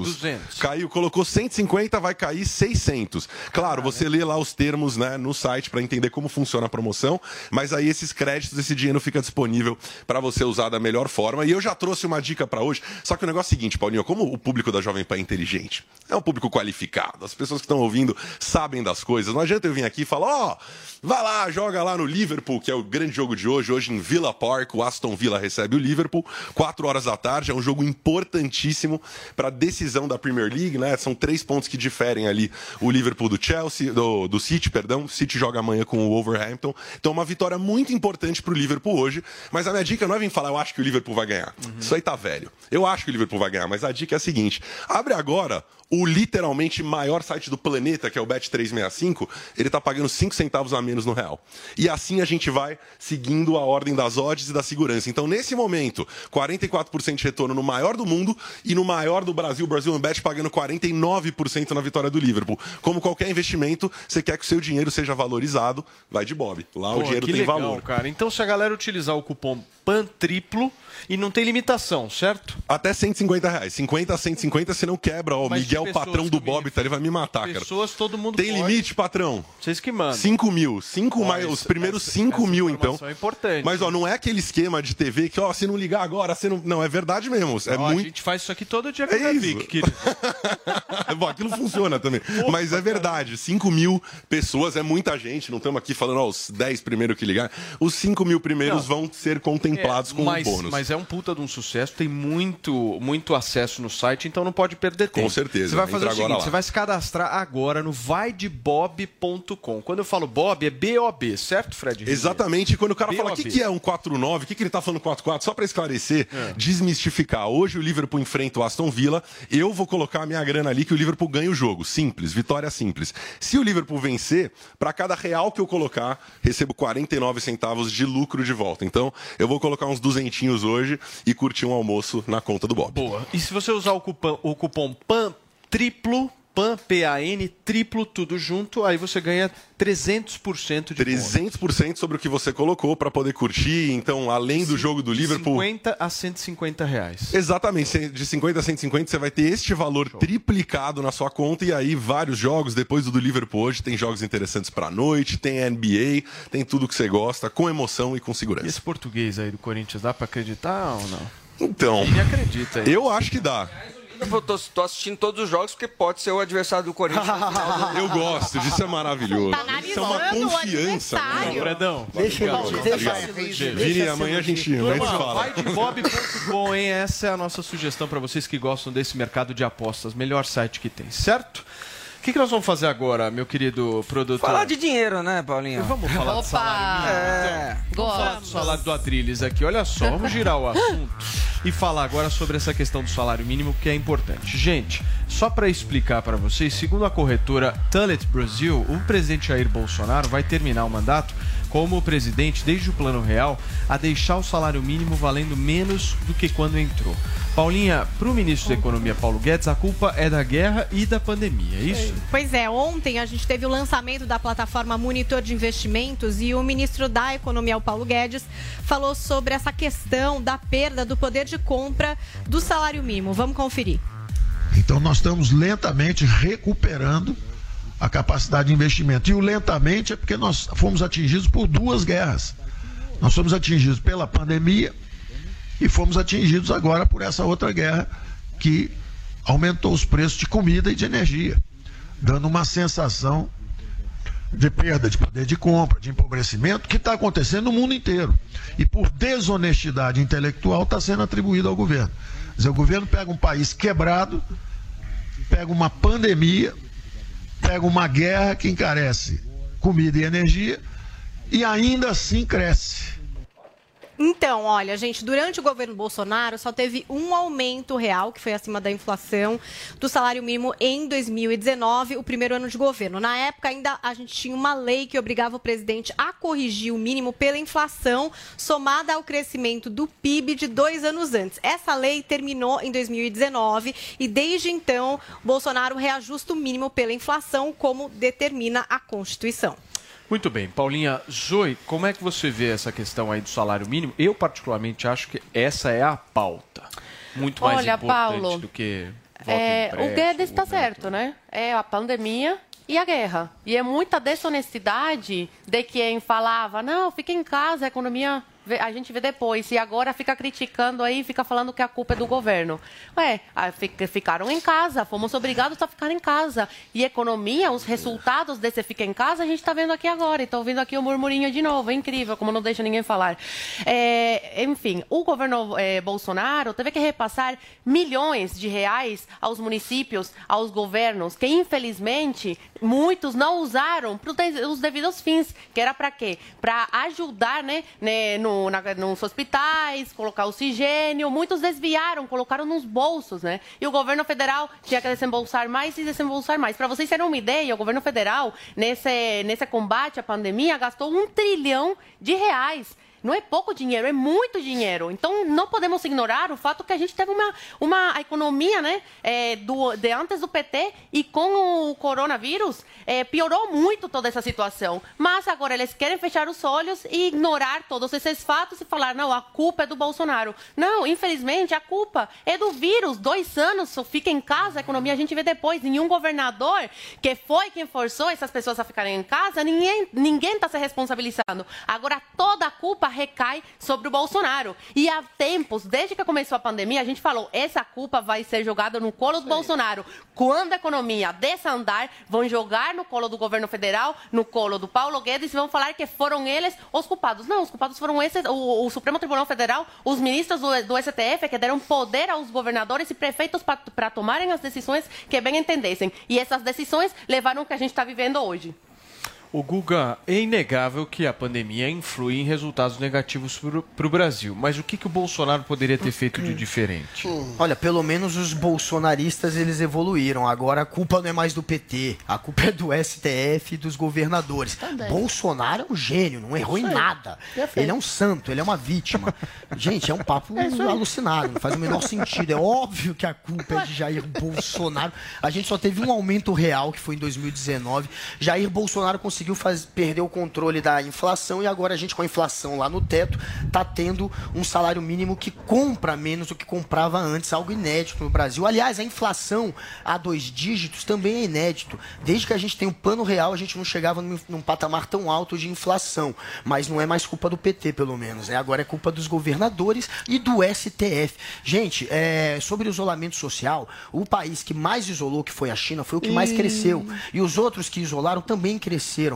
200. 200. Caiu, colocou 150, vai cair 600. Claro, você lê lá os termos né, no site para entender como funciona a promoção, mas aí esses créditos, esse dinheiro fica disponível para você usar da melhor forma. E eu já trouxe uma dica para hoje. Só que o negócio é o seguinte, Paulinho, como o público da Jovem Pan é inteligente, é um público qualificado, as pessoas que estão ouvindo sabem das coisas. Não adianta eu vir aqui e falar, ó, vai lá, joga lá no Liverpool, que é o grande jogo de hoje. Hoje em Villa Park, o Aston Villa recebe o Liverpool, 4 horas da tarde. É um jogo importantíssimo para a decisão da Premier League, né? São três pontos que diferem ali o Liverpool do Chelsea, do, do City, perdão. O City joga amanhã com o Wolverhampton. Então, uma vitória muito importante para o Liverpool hoje. Mas a minha dica não é vir falar, eu acho que o Liverpool vai ganhar. Isso aí tá velho. Eu acho que o Liverpool vai ganhar, mas a dica é a seguinte: abre agora o literalmente maior site do planeta, que é o Bet365, ele tá pagando 5 centavos a menos no real. E assim a gente vai seguindo a ordem das odds e da segurança. Então, nesse momento, 44% de retorno no maior do mundo e no maior do Brasil, o Brasil Bet pagando 49% na vitória do Liverpool. Como qualquer investimento, você quer que o seu dinheiro seja valorizado, vai de Bob. Lá o Pô, dinheiro que tem legal, valor. cara. Então, se a galera utilizar o cupom PAN triplo e não tem limitação, certo? Até 150 reais. 50 a 150, você não quebra. Ó, o Mas Miguel, pessoas patrão do Bob, tá, ele vai me matar, cara. Pessoas, todo mundo Tem pode. limite, patrão? Vocês que mandam. 5 mil. 5 Ó, mais, os primeiros essa- 5 essa mil, então. é importante. Mas, ó, não é aquele esquema de TV que, ó, se não ligar agora, você não. Não, é verdade mesmo. É Ó, A muito. gente faz isso aqui todo dia com É a isso. Vic, querido. (laughs) Bom, aquilo funciona também. Mas é verdade. 5 mil pessoas é muita gente. Não estamos aqui falando, ó, os 10 primeiros que ligar. Os 5 mil primeiros vão ser Não, contemplados com mas, o bônus. Mas é um puta de um sucesso, tem muito, muito acesso no site, então não pode perder tempo. Com certeza, Você vai fazer o seguinte, você vai se cadastrar agora no vaidebob.com. Quando eu falo Bob, é B-O-B, certo, Fred? Exatamente, quando o cara fala o que, que é um 4-9, o que, que ele tá falando 4-4, só pra esclarecer, É. desmistificar. Hoje o Liverpool enfrenta o Aston Villa, eu vou colocar a minha grana ali que o Liverpool ganha o jogo. Simples, vitória simples. Se o Liverpool vencer, pra cada real que eu colocar, recebo 49 centavos de lucro de volta. Então, eu vou colocar uns duzentinhos hoje e curtir um almoço na conta do Bob. Boa. E se você usar o cupom, o cupom PAN triplo, PAN, P-A-N, triplo, tudo junto, aí você ganha 300% de 300% sobre o que você colocou pra poder curtir. Então, além do jogo do De Liverpool. 50 a 150 reais. Exatamente, de 50 a 150 você vai ter este valor triplicado na sua conta e aí vários jogos depois do do Liverpool hoje tem jogos interessantes pra noite, tem NBA, tem tudo que você gosta com emoção e com segurança. Esse português aí do Corinthians, dá pra acreditar ou não? Então, Ele acredita aí. eu acho que dá. Eu tô, tô assistindo todos os jogos porque pode ser o adversário do Corinthians. no final do- Eu gosto, disso é maravilhoso. Isso é uma confiança. né? Fredão, Deixa. Gente, Vini, amanhã a gente, a gente fala. vai de bob.com, hein? Essa é a nossa sugestão para vocês que gostam desse mercado de apostas. Melhor site que tem, certo? O que, que nós vamos fazer agora, meu querido produtor? Falar de dinheiro, né, Paulinho? Vamos falar de salário mínimo, É. então? Vamos falar do salário do Adrilles aqui. Olha só, vamos girar o assunto (laughs) e falar agora sobre essa questão do salário mínimo, que é importante. Gente, só para explicar para vocês, segundo a corretora Tullet Brasil, o presidente Jair Bolsonaro vai terminar o mandato como o presidente, desde o Plano Real, a deixar o salário mínimo valendo menos do que quando entrou. Paulinha, para o ministro da Economia, Paulo Guedes, a culpa é da guerra e da pandemia, é isso? Pois é, ontem a gente teve o lançamento da plataforma Monitor de Investimentos e o ministro da Economia, o Paulo Guedes, falou sobre essa questão da perda do poder de compra do salário mínimo. Vamos conferir. Então nós estamos lentamente recuperando a capacidade de investimento. E o lentamente é porque nós fomos atingidos por duas guerras. Nós fomos atingidos pela pandemia e fomos atingidos agora por essa outra guerra que aumentou os preços de comida e de energia, dando uma sensação de perda de poder de compra, de empobrecimento, que está acontecendo no mundo inteiro. E por desonestidade intelectual está sendo atribuído ao governo. Quer dizer, o governo pega um país quebrado, pega uma pandemia, pega uma guerra que encarece comida e energia e ainda assim cresce. Então, olha, gente, durante o governo Bolsonaro só teve um aumento real, que foi acima da inflação, do salário mínimo em 2019, o primeiro ano de governo. Na época, ainda a gente tinha uma lei que obrigava o presidente a corrigir o mínimo pela inflação, somada ao crescimento do PIB de dois anos antes. Essa lei terminou em 2019 e, desde então, Bolsonaro reajusta o mínimo pela inflação, como determina a Constituição. Muito bem, Paulinha Zoe, como é que você vê essa questão aí do salário mínimo? Eu particularmente acho que essa é a pauta. Muito mais Olha, importante Paulo, do que voto É, o Guedes está certo, né? É a pandemia e a guerra. E é muita desonestidade de quem falava, não, fica em casa, a economia a gente vê depois. E agora fica criticando aí, fica falando que a culpa é do governo. Ué, fica- ficaram em casa, fomos obrigados a ficar em casa. E economia, os resultados desse fica em casa, a gente está vendo aqui agora. E estou ouvindo aqui o murmurinho de novo. É incrível, como não deixa ninguém falar. É, enfim, o governo eh, Bolsonaro teve que repassar milhões de reais aos municípios, aos governos, que infelizmente muitos não usaram para os devidos fins, que era para quê? Para ajudar, né, né, no, na, nos hospitais, colocar oxigênio, muitos desviaram, colocaram nos bolsos, né? E o governo federal tinha que desembolsar mais e desembolsar mais. Para vocês terem uma ideia, o governo federal, nesse, nesse combate à pandemia, gastou um trilhão de reais. Não é pouco dinheiro, é muito dinheiro. Então, não podemos ignorar o fato que a gente teve uma, uma economia, né, é, do, de antes do PT e com o coronavírus, é, piorou muito toda essa situação. Mas agora eles querem fechar os olhos e ignorar todos esses fatos e falar, não, a culpa é do Bolsonaro. Não, infelizmente, a culpa é do vírus. Dois anos, só fica em casa, a economia a gente vê depois. Nenhum governador que foi quem forçou essas pessoas a ficarem em casa, ninguém ninguém está se responsabilizando. Agora, toda a culpa recai sobre o Bolsonaro. E há tempos, desde que começou a pandemia, a gente falou, essa culpa vai ser jogada no colo do Bolsonaro. Quando a economia desandar, vão jogar no colo do governo federal, no colo do Paulo Guedes e vão falar que foram eles os culpados. Não, os culpados foram esses, o, o Supremo Tribunal Federal, os ministros do, do STF que deram poder aos governadores e prefeitos para tomarem as decisões que bem entendessem. E essas decisões levaram ao que a gente está vivendo hoje. O Guga, é inegável que a pandemia influi em resultados negativos para o Brasil. Mas o que, que o Bolsonaro poderia ter feito de diferente? Olha, pelo menos os bolsonaristas eles evoluíram. Agora a culpa não é mais do PT, a culpa é do STF e dos governadores. Bolsonaro é um gênio, não errou em nada. Perfeito. Ele é um santo, ele é uma vítima. Gente, é um papo alucinado, não faz o menor sentido. É óbvio que a culpa é de Jair Bolsonaro. A gente só teve um aumento real, que foi em 2019. Jair Bolsonaro conseguiu faz- perder o controle da inflação e agora a gente, com a inflação lá no teto, tá tendo um salário mínimo que compra menos do que comprava antes, algo inédito no Brasil. Aliás, a inflação a dois dígitos também é inédito. Desde que a gente tem o plano real, a gente não chegava num, num patamar tão alto de inflação. Mas não é mais culpa do PT, pelo menos. Né? Agora é culpa dos governadores e do STF. Gente, é, sobre o isolamento social, o país que mais isolou, que foi a China, foi o que mais cresceu. E os outros que isolaram também cresceram.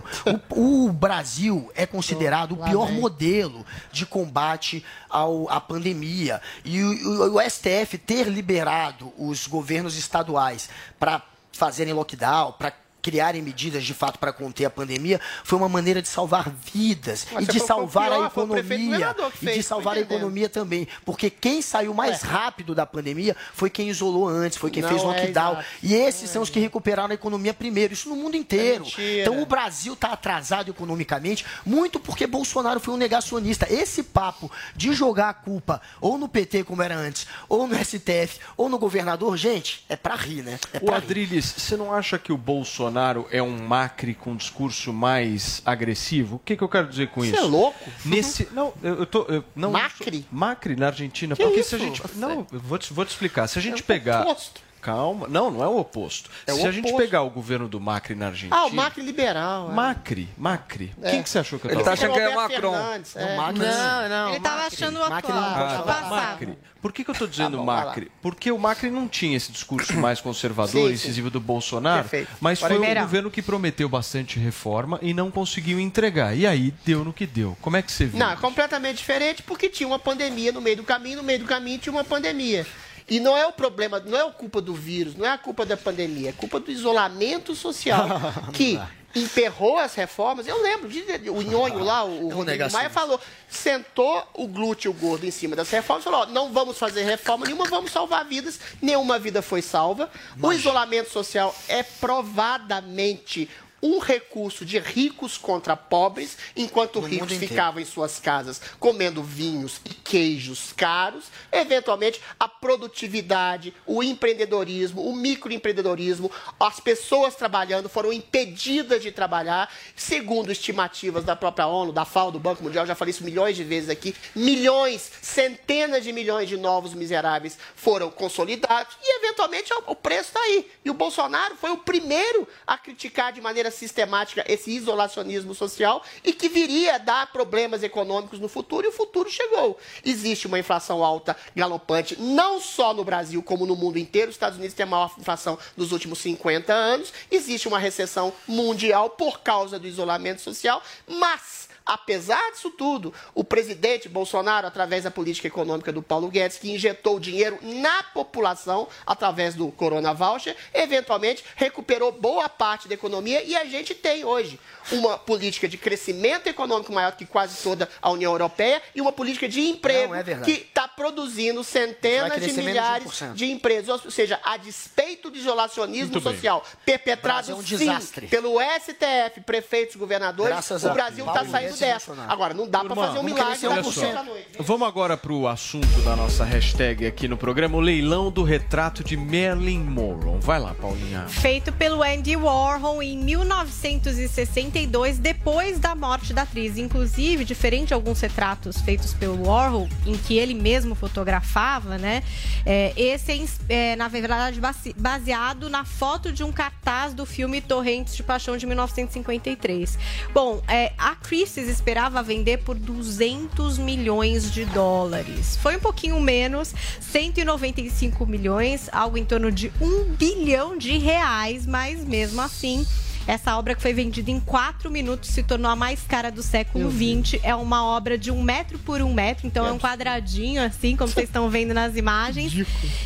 O, o Brasil é considerado o pior modelo de combate ao, à pandemia. E o, o- o STF ter liberado os governos estaduais para fazerem lockdown, para criarem medidas de fato para conter a pandemia, foi uma maneira de salvar vidas Mas e de o salvar pior, a o economia que e de fez, salvar a economia também, porque quem saiu mais rápido da pandemia foi quem isolou antes, foi quem Não fez é lockdown. exato. e esses são os que recuperaram a economia primeiro, isso no mundo inteiro. mentira. então o Brasil está atrasado economicamente, muito porque Bolsonaro foi um negacionista. Esse papo de jogar a culpa ou no PT, como era antes, ou no STF, ou no governador, gente, é pra rir, né? É O. Adriles, você não acha que o Bolsonaro é um Macri com um discurso mais agressivo? O que, que eu quero dizer com Você isso? é louco? Nesse, não, eu, eu tô, eu, não, Macri? Macri na Argentina, Que porque isso? se a gente, não, vou te, vou te explicar. Se a gente É o pegar, oposto. Calma, não, não é o oposto. É o se a gente oposto. pegar o governo do Macri na Argentina, Ah, o Macri liberal. é. Macri, Macri. É. Quem que você achou que eu Ele tava tá achando que é Macron. Fernandes, é. Macri Não, não. Ele tava achando o atual, passado. Macri. Por que, que eu tô dizendo Tá bom, vai lá. Macri? Porque o Macri não tinha esse discurso (coughs) mais conservador, Sim, sim. incisivo do Bolsonaro, Perfeito. mas foi um governo que prometeu bastante reforma e não conseguiu entregar. E aí deu no que deu. Como é que você viu? Não, é completamente diferente porque tinha uma pandemia no meio do caminho, no meio do caminho tinha uma pandemia. E não é o problema, não é a culpa do vírus, não é a culpa da pandemia, é culpa do isolamento social (laughs) que emperrou as reformas. Eu lembro, de, o Nhonho lá, o, o Rodrigo. Maia falou, sentou o glúteo gordo em cima das reformas e falou, ó, não vamos fazer reforma nenhuma, vamos salvar vidas. Nenhuma vida foi salva. O isolamento social é provadamente um recurso de ricos contra pobres, enquanto No ricos ficavam em suas casas comendo vinhos e queijos caros, eventualmente a produtividade, o empreendedorismo, o microempreendedorismo, as pessoas trabalhando foram impedidas de trabalhar, segundo estimativas da própria ONU, da FAO, do Banco Mundial, já falei isso milhões de vezes aqui, milhões, centenas de milhões de novos miseráveis foram consolidados e eventualmente o- o preço está aí. E o Bolsonaro foi o primeiro a criticar de maneira sistemática esse isolacionismo social e que viria a dar problemas econômicos no futuro, e o futuro chegou. Existe uma inflação alta, galopante, não só no Brasil, como no mundo inteiro. Os Estados Unidos têm a maior inflação dos últimos 50 anos. Existe uma recessão mundial por causa do isolamento social, mas. Apesar disso tudo, o presidente Bolsonaro, através da política econômica do Paulo Guedes, que injetou dinheiro na população através do Corona Voucher, eventualmente recuperou boa parte da economia e a gente tem hoje uma política de crescimento econômico maior que quase toda a União Europeia e uma política de emprego Não, é que está produzindo centenas de de milhares 1%. de empresas. Ou seja, a despeito do isolacionismo Muito bem. social perpetrado é um sim pelo STF, prefeitos, governadores, Graças o Brasil está saindo Dessa. Bolsonaro. Agora, não dá para fazer um milagre da noite vamos agora para o assunto da nossa hashtag aqui no programa, o leilão do retrato de Marilyn Monroe. Vai lá, Paulinha. Feito pelo Andy Warhol em 1962, depois da morte da atriz. Inclusive, diferente de alguns retratos feitos pelo Warhol, em que ele mesmo fotografava, né? É, esse é, é, na verdade, base- baseado na foto de um cartaz do filme Torrentes de Paixão de 1953. Bom, é, a Esperava vender por 200 milhões de dólares. Foi um pouquinho menos, 195 milhões, algo em torno de um bilhão de reais, mas mesmo assim. Essa obra que foi vendida em quatro minutos se tornou a mais cara do século XX. É uma obra de um metro por um metro, então é um quadradinho, assim, como vocês estão vendo nas (laughs) imagens.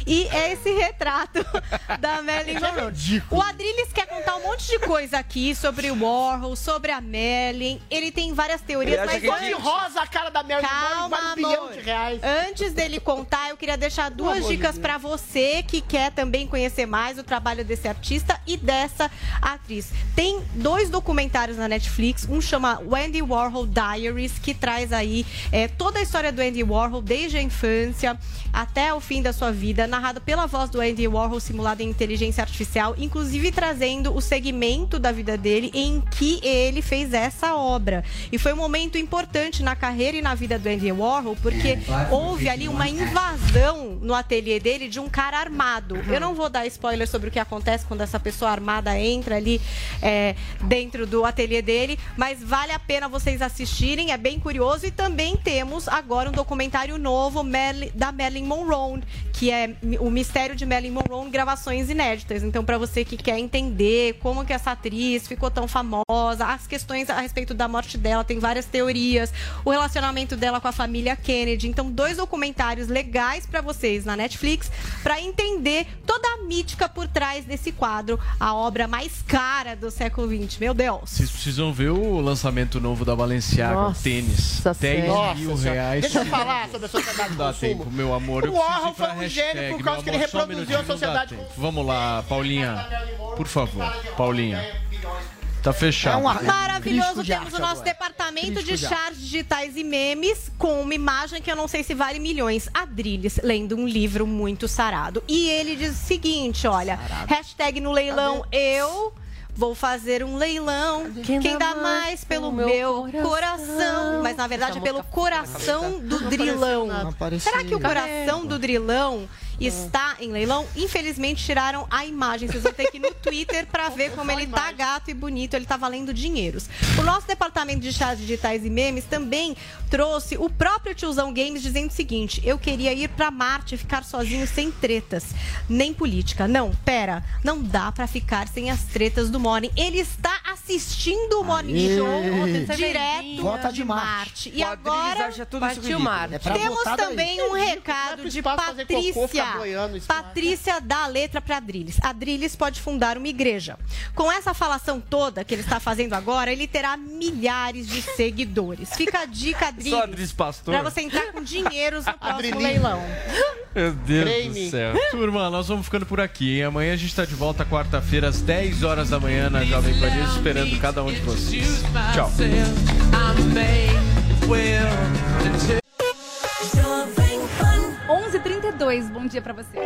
E é esse retrato (laughs) da Marilyn Monroe. O Adrilles quer contar um monte de coisa aqui sobre o Warhol, sobre a Marilyn. Ele tem várias teorias, mas Cor de rosa a cara da Marilyn Monroe Calma, vale um bilhão de reais. Antes dele contar, eu queria deixar duas dicas pra você que quer também conhecer mais o trabalho desse artista e dessa atriz. Tem dois documentários na Netflix, um chama Wendy Warhol Diaries, que traz aí é, toda a história do Andy Warhol desde a infância até o fim da sua vida, narrado pela voz do Andy Warhol simulado em inteligência artificial, inclusive trazendo o segmento da vida dele em que ele fez essa obra. E foi um momento importante na carreira e na vida do Andy Warhol, porque houve ali uma invasão no ateliê dele de um cara armado. Eu não vou dar spoiler sobre o que acontece quando essa pessoa armada entra ali é, dentro do ateliê dele, mas vale a pena vocês assistirem, é bem curioso. E também temos agora um documentário novo da Marilyn Monroe, que é o mistério de Marilyn Monroe gravações inéditas. Então, para você que quer entender como que essa atriz ficou tão famosa, as questões a respeito da morte dela, tem várias teorias, o relacionamento dela com a família Kennedy. Então, dois documentários legais para vocês na Netflix para entender toda a mítica por trás desse quadro, a obra mais cara do século XX. Meu Deus. Vocês precisam ver o lançamento novo da Balenciaga, o Nossa tênis. 10 Senhora. mil Senhora. reais. Deixa eu falar sobre a sociedade Não dá consumo. tempo, meu amor. O Warhol foi um gênio por causa que ele um reproduziu minutinho, a sociedade tempo. Vamos lá, Paulinha. Por favor, Paulinha. Tá É fechado. um Maravilhoso, temos o nosso departamento Crítico de de charts digitais e memes com uma imagem que eu não sei se vale milhões. Adrilles lendo um livro muito sarado. E ele diz o seguinte: olha, hashtag no leilão eu. Vou fazer um leilão. Quem, dá mais pelo meu coração. Mas na verdade é pelo coração do drilão. Será que o coração do drilão está em leilão? Infelizmente tiraram a imagem. Vocês vão ter que ir no (laughs) Twitter para ver como ele tá gato e bonito. Ele tá valendo dinheiros. O nosso departamento de chats digitais e memes também trouxe o próprio tiozão Games dizendo o seguinte: eu queria ir para Marte e ficar sozinho sem tretas, nem política. Não, pera, não dá para ficar sem as tretas do Morning. Ele está assistindo o Morning Aê. Show direto Vota de Marte. Marte. E agora isso Partiu. Marte. É temos votar daí. também um recado de Patrícia. Boiando, isso Patrícia dá a letra para Adriles. Adriles pode fundar uma igreja. Com essa falação toda que ele está fazendo agora, ele terá milhares de seguidores. Fica a dica, (laughs) Só Adriles. Adriles Pastor. Pra você entrar com dinheiros no próximo Adrilinho. leilão. Meu Deus Creme. do céu. (laughs) Turma, nós vamos ficando por aqui. hein? Amanhã a gente tá de volta quarta-feira, às 10 horas da manhã, na Jovem Pan News, esperando cada um de vocês. Tchau. 11h32. Bom dia para você.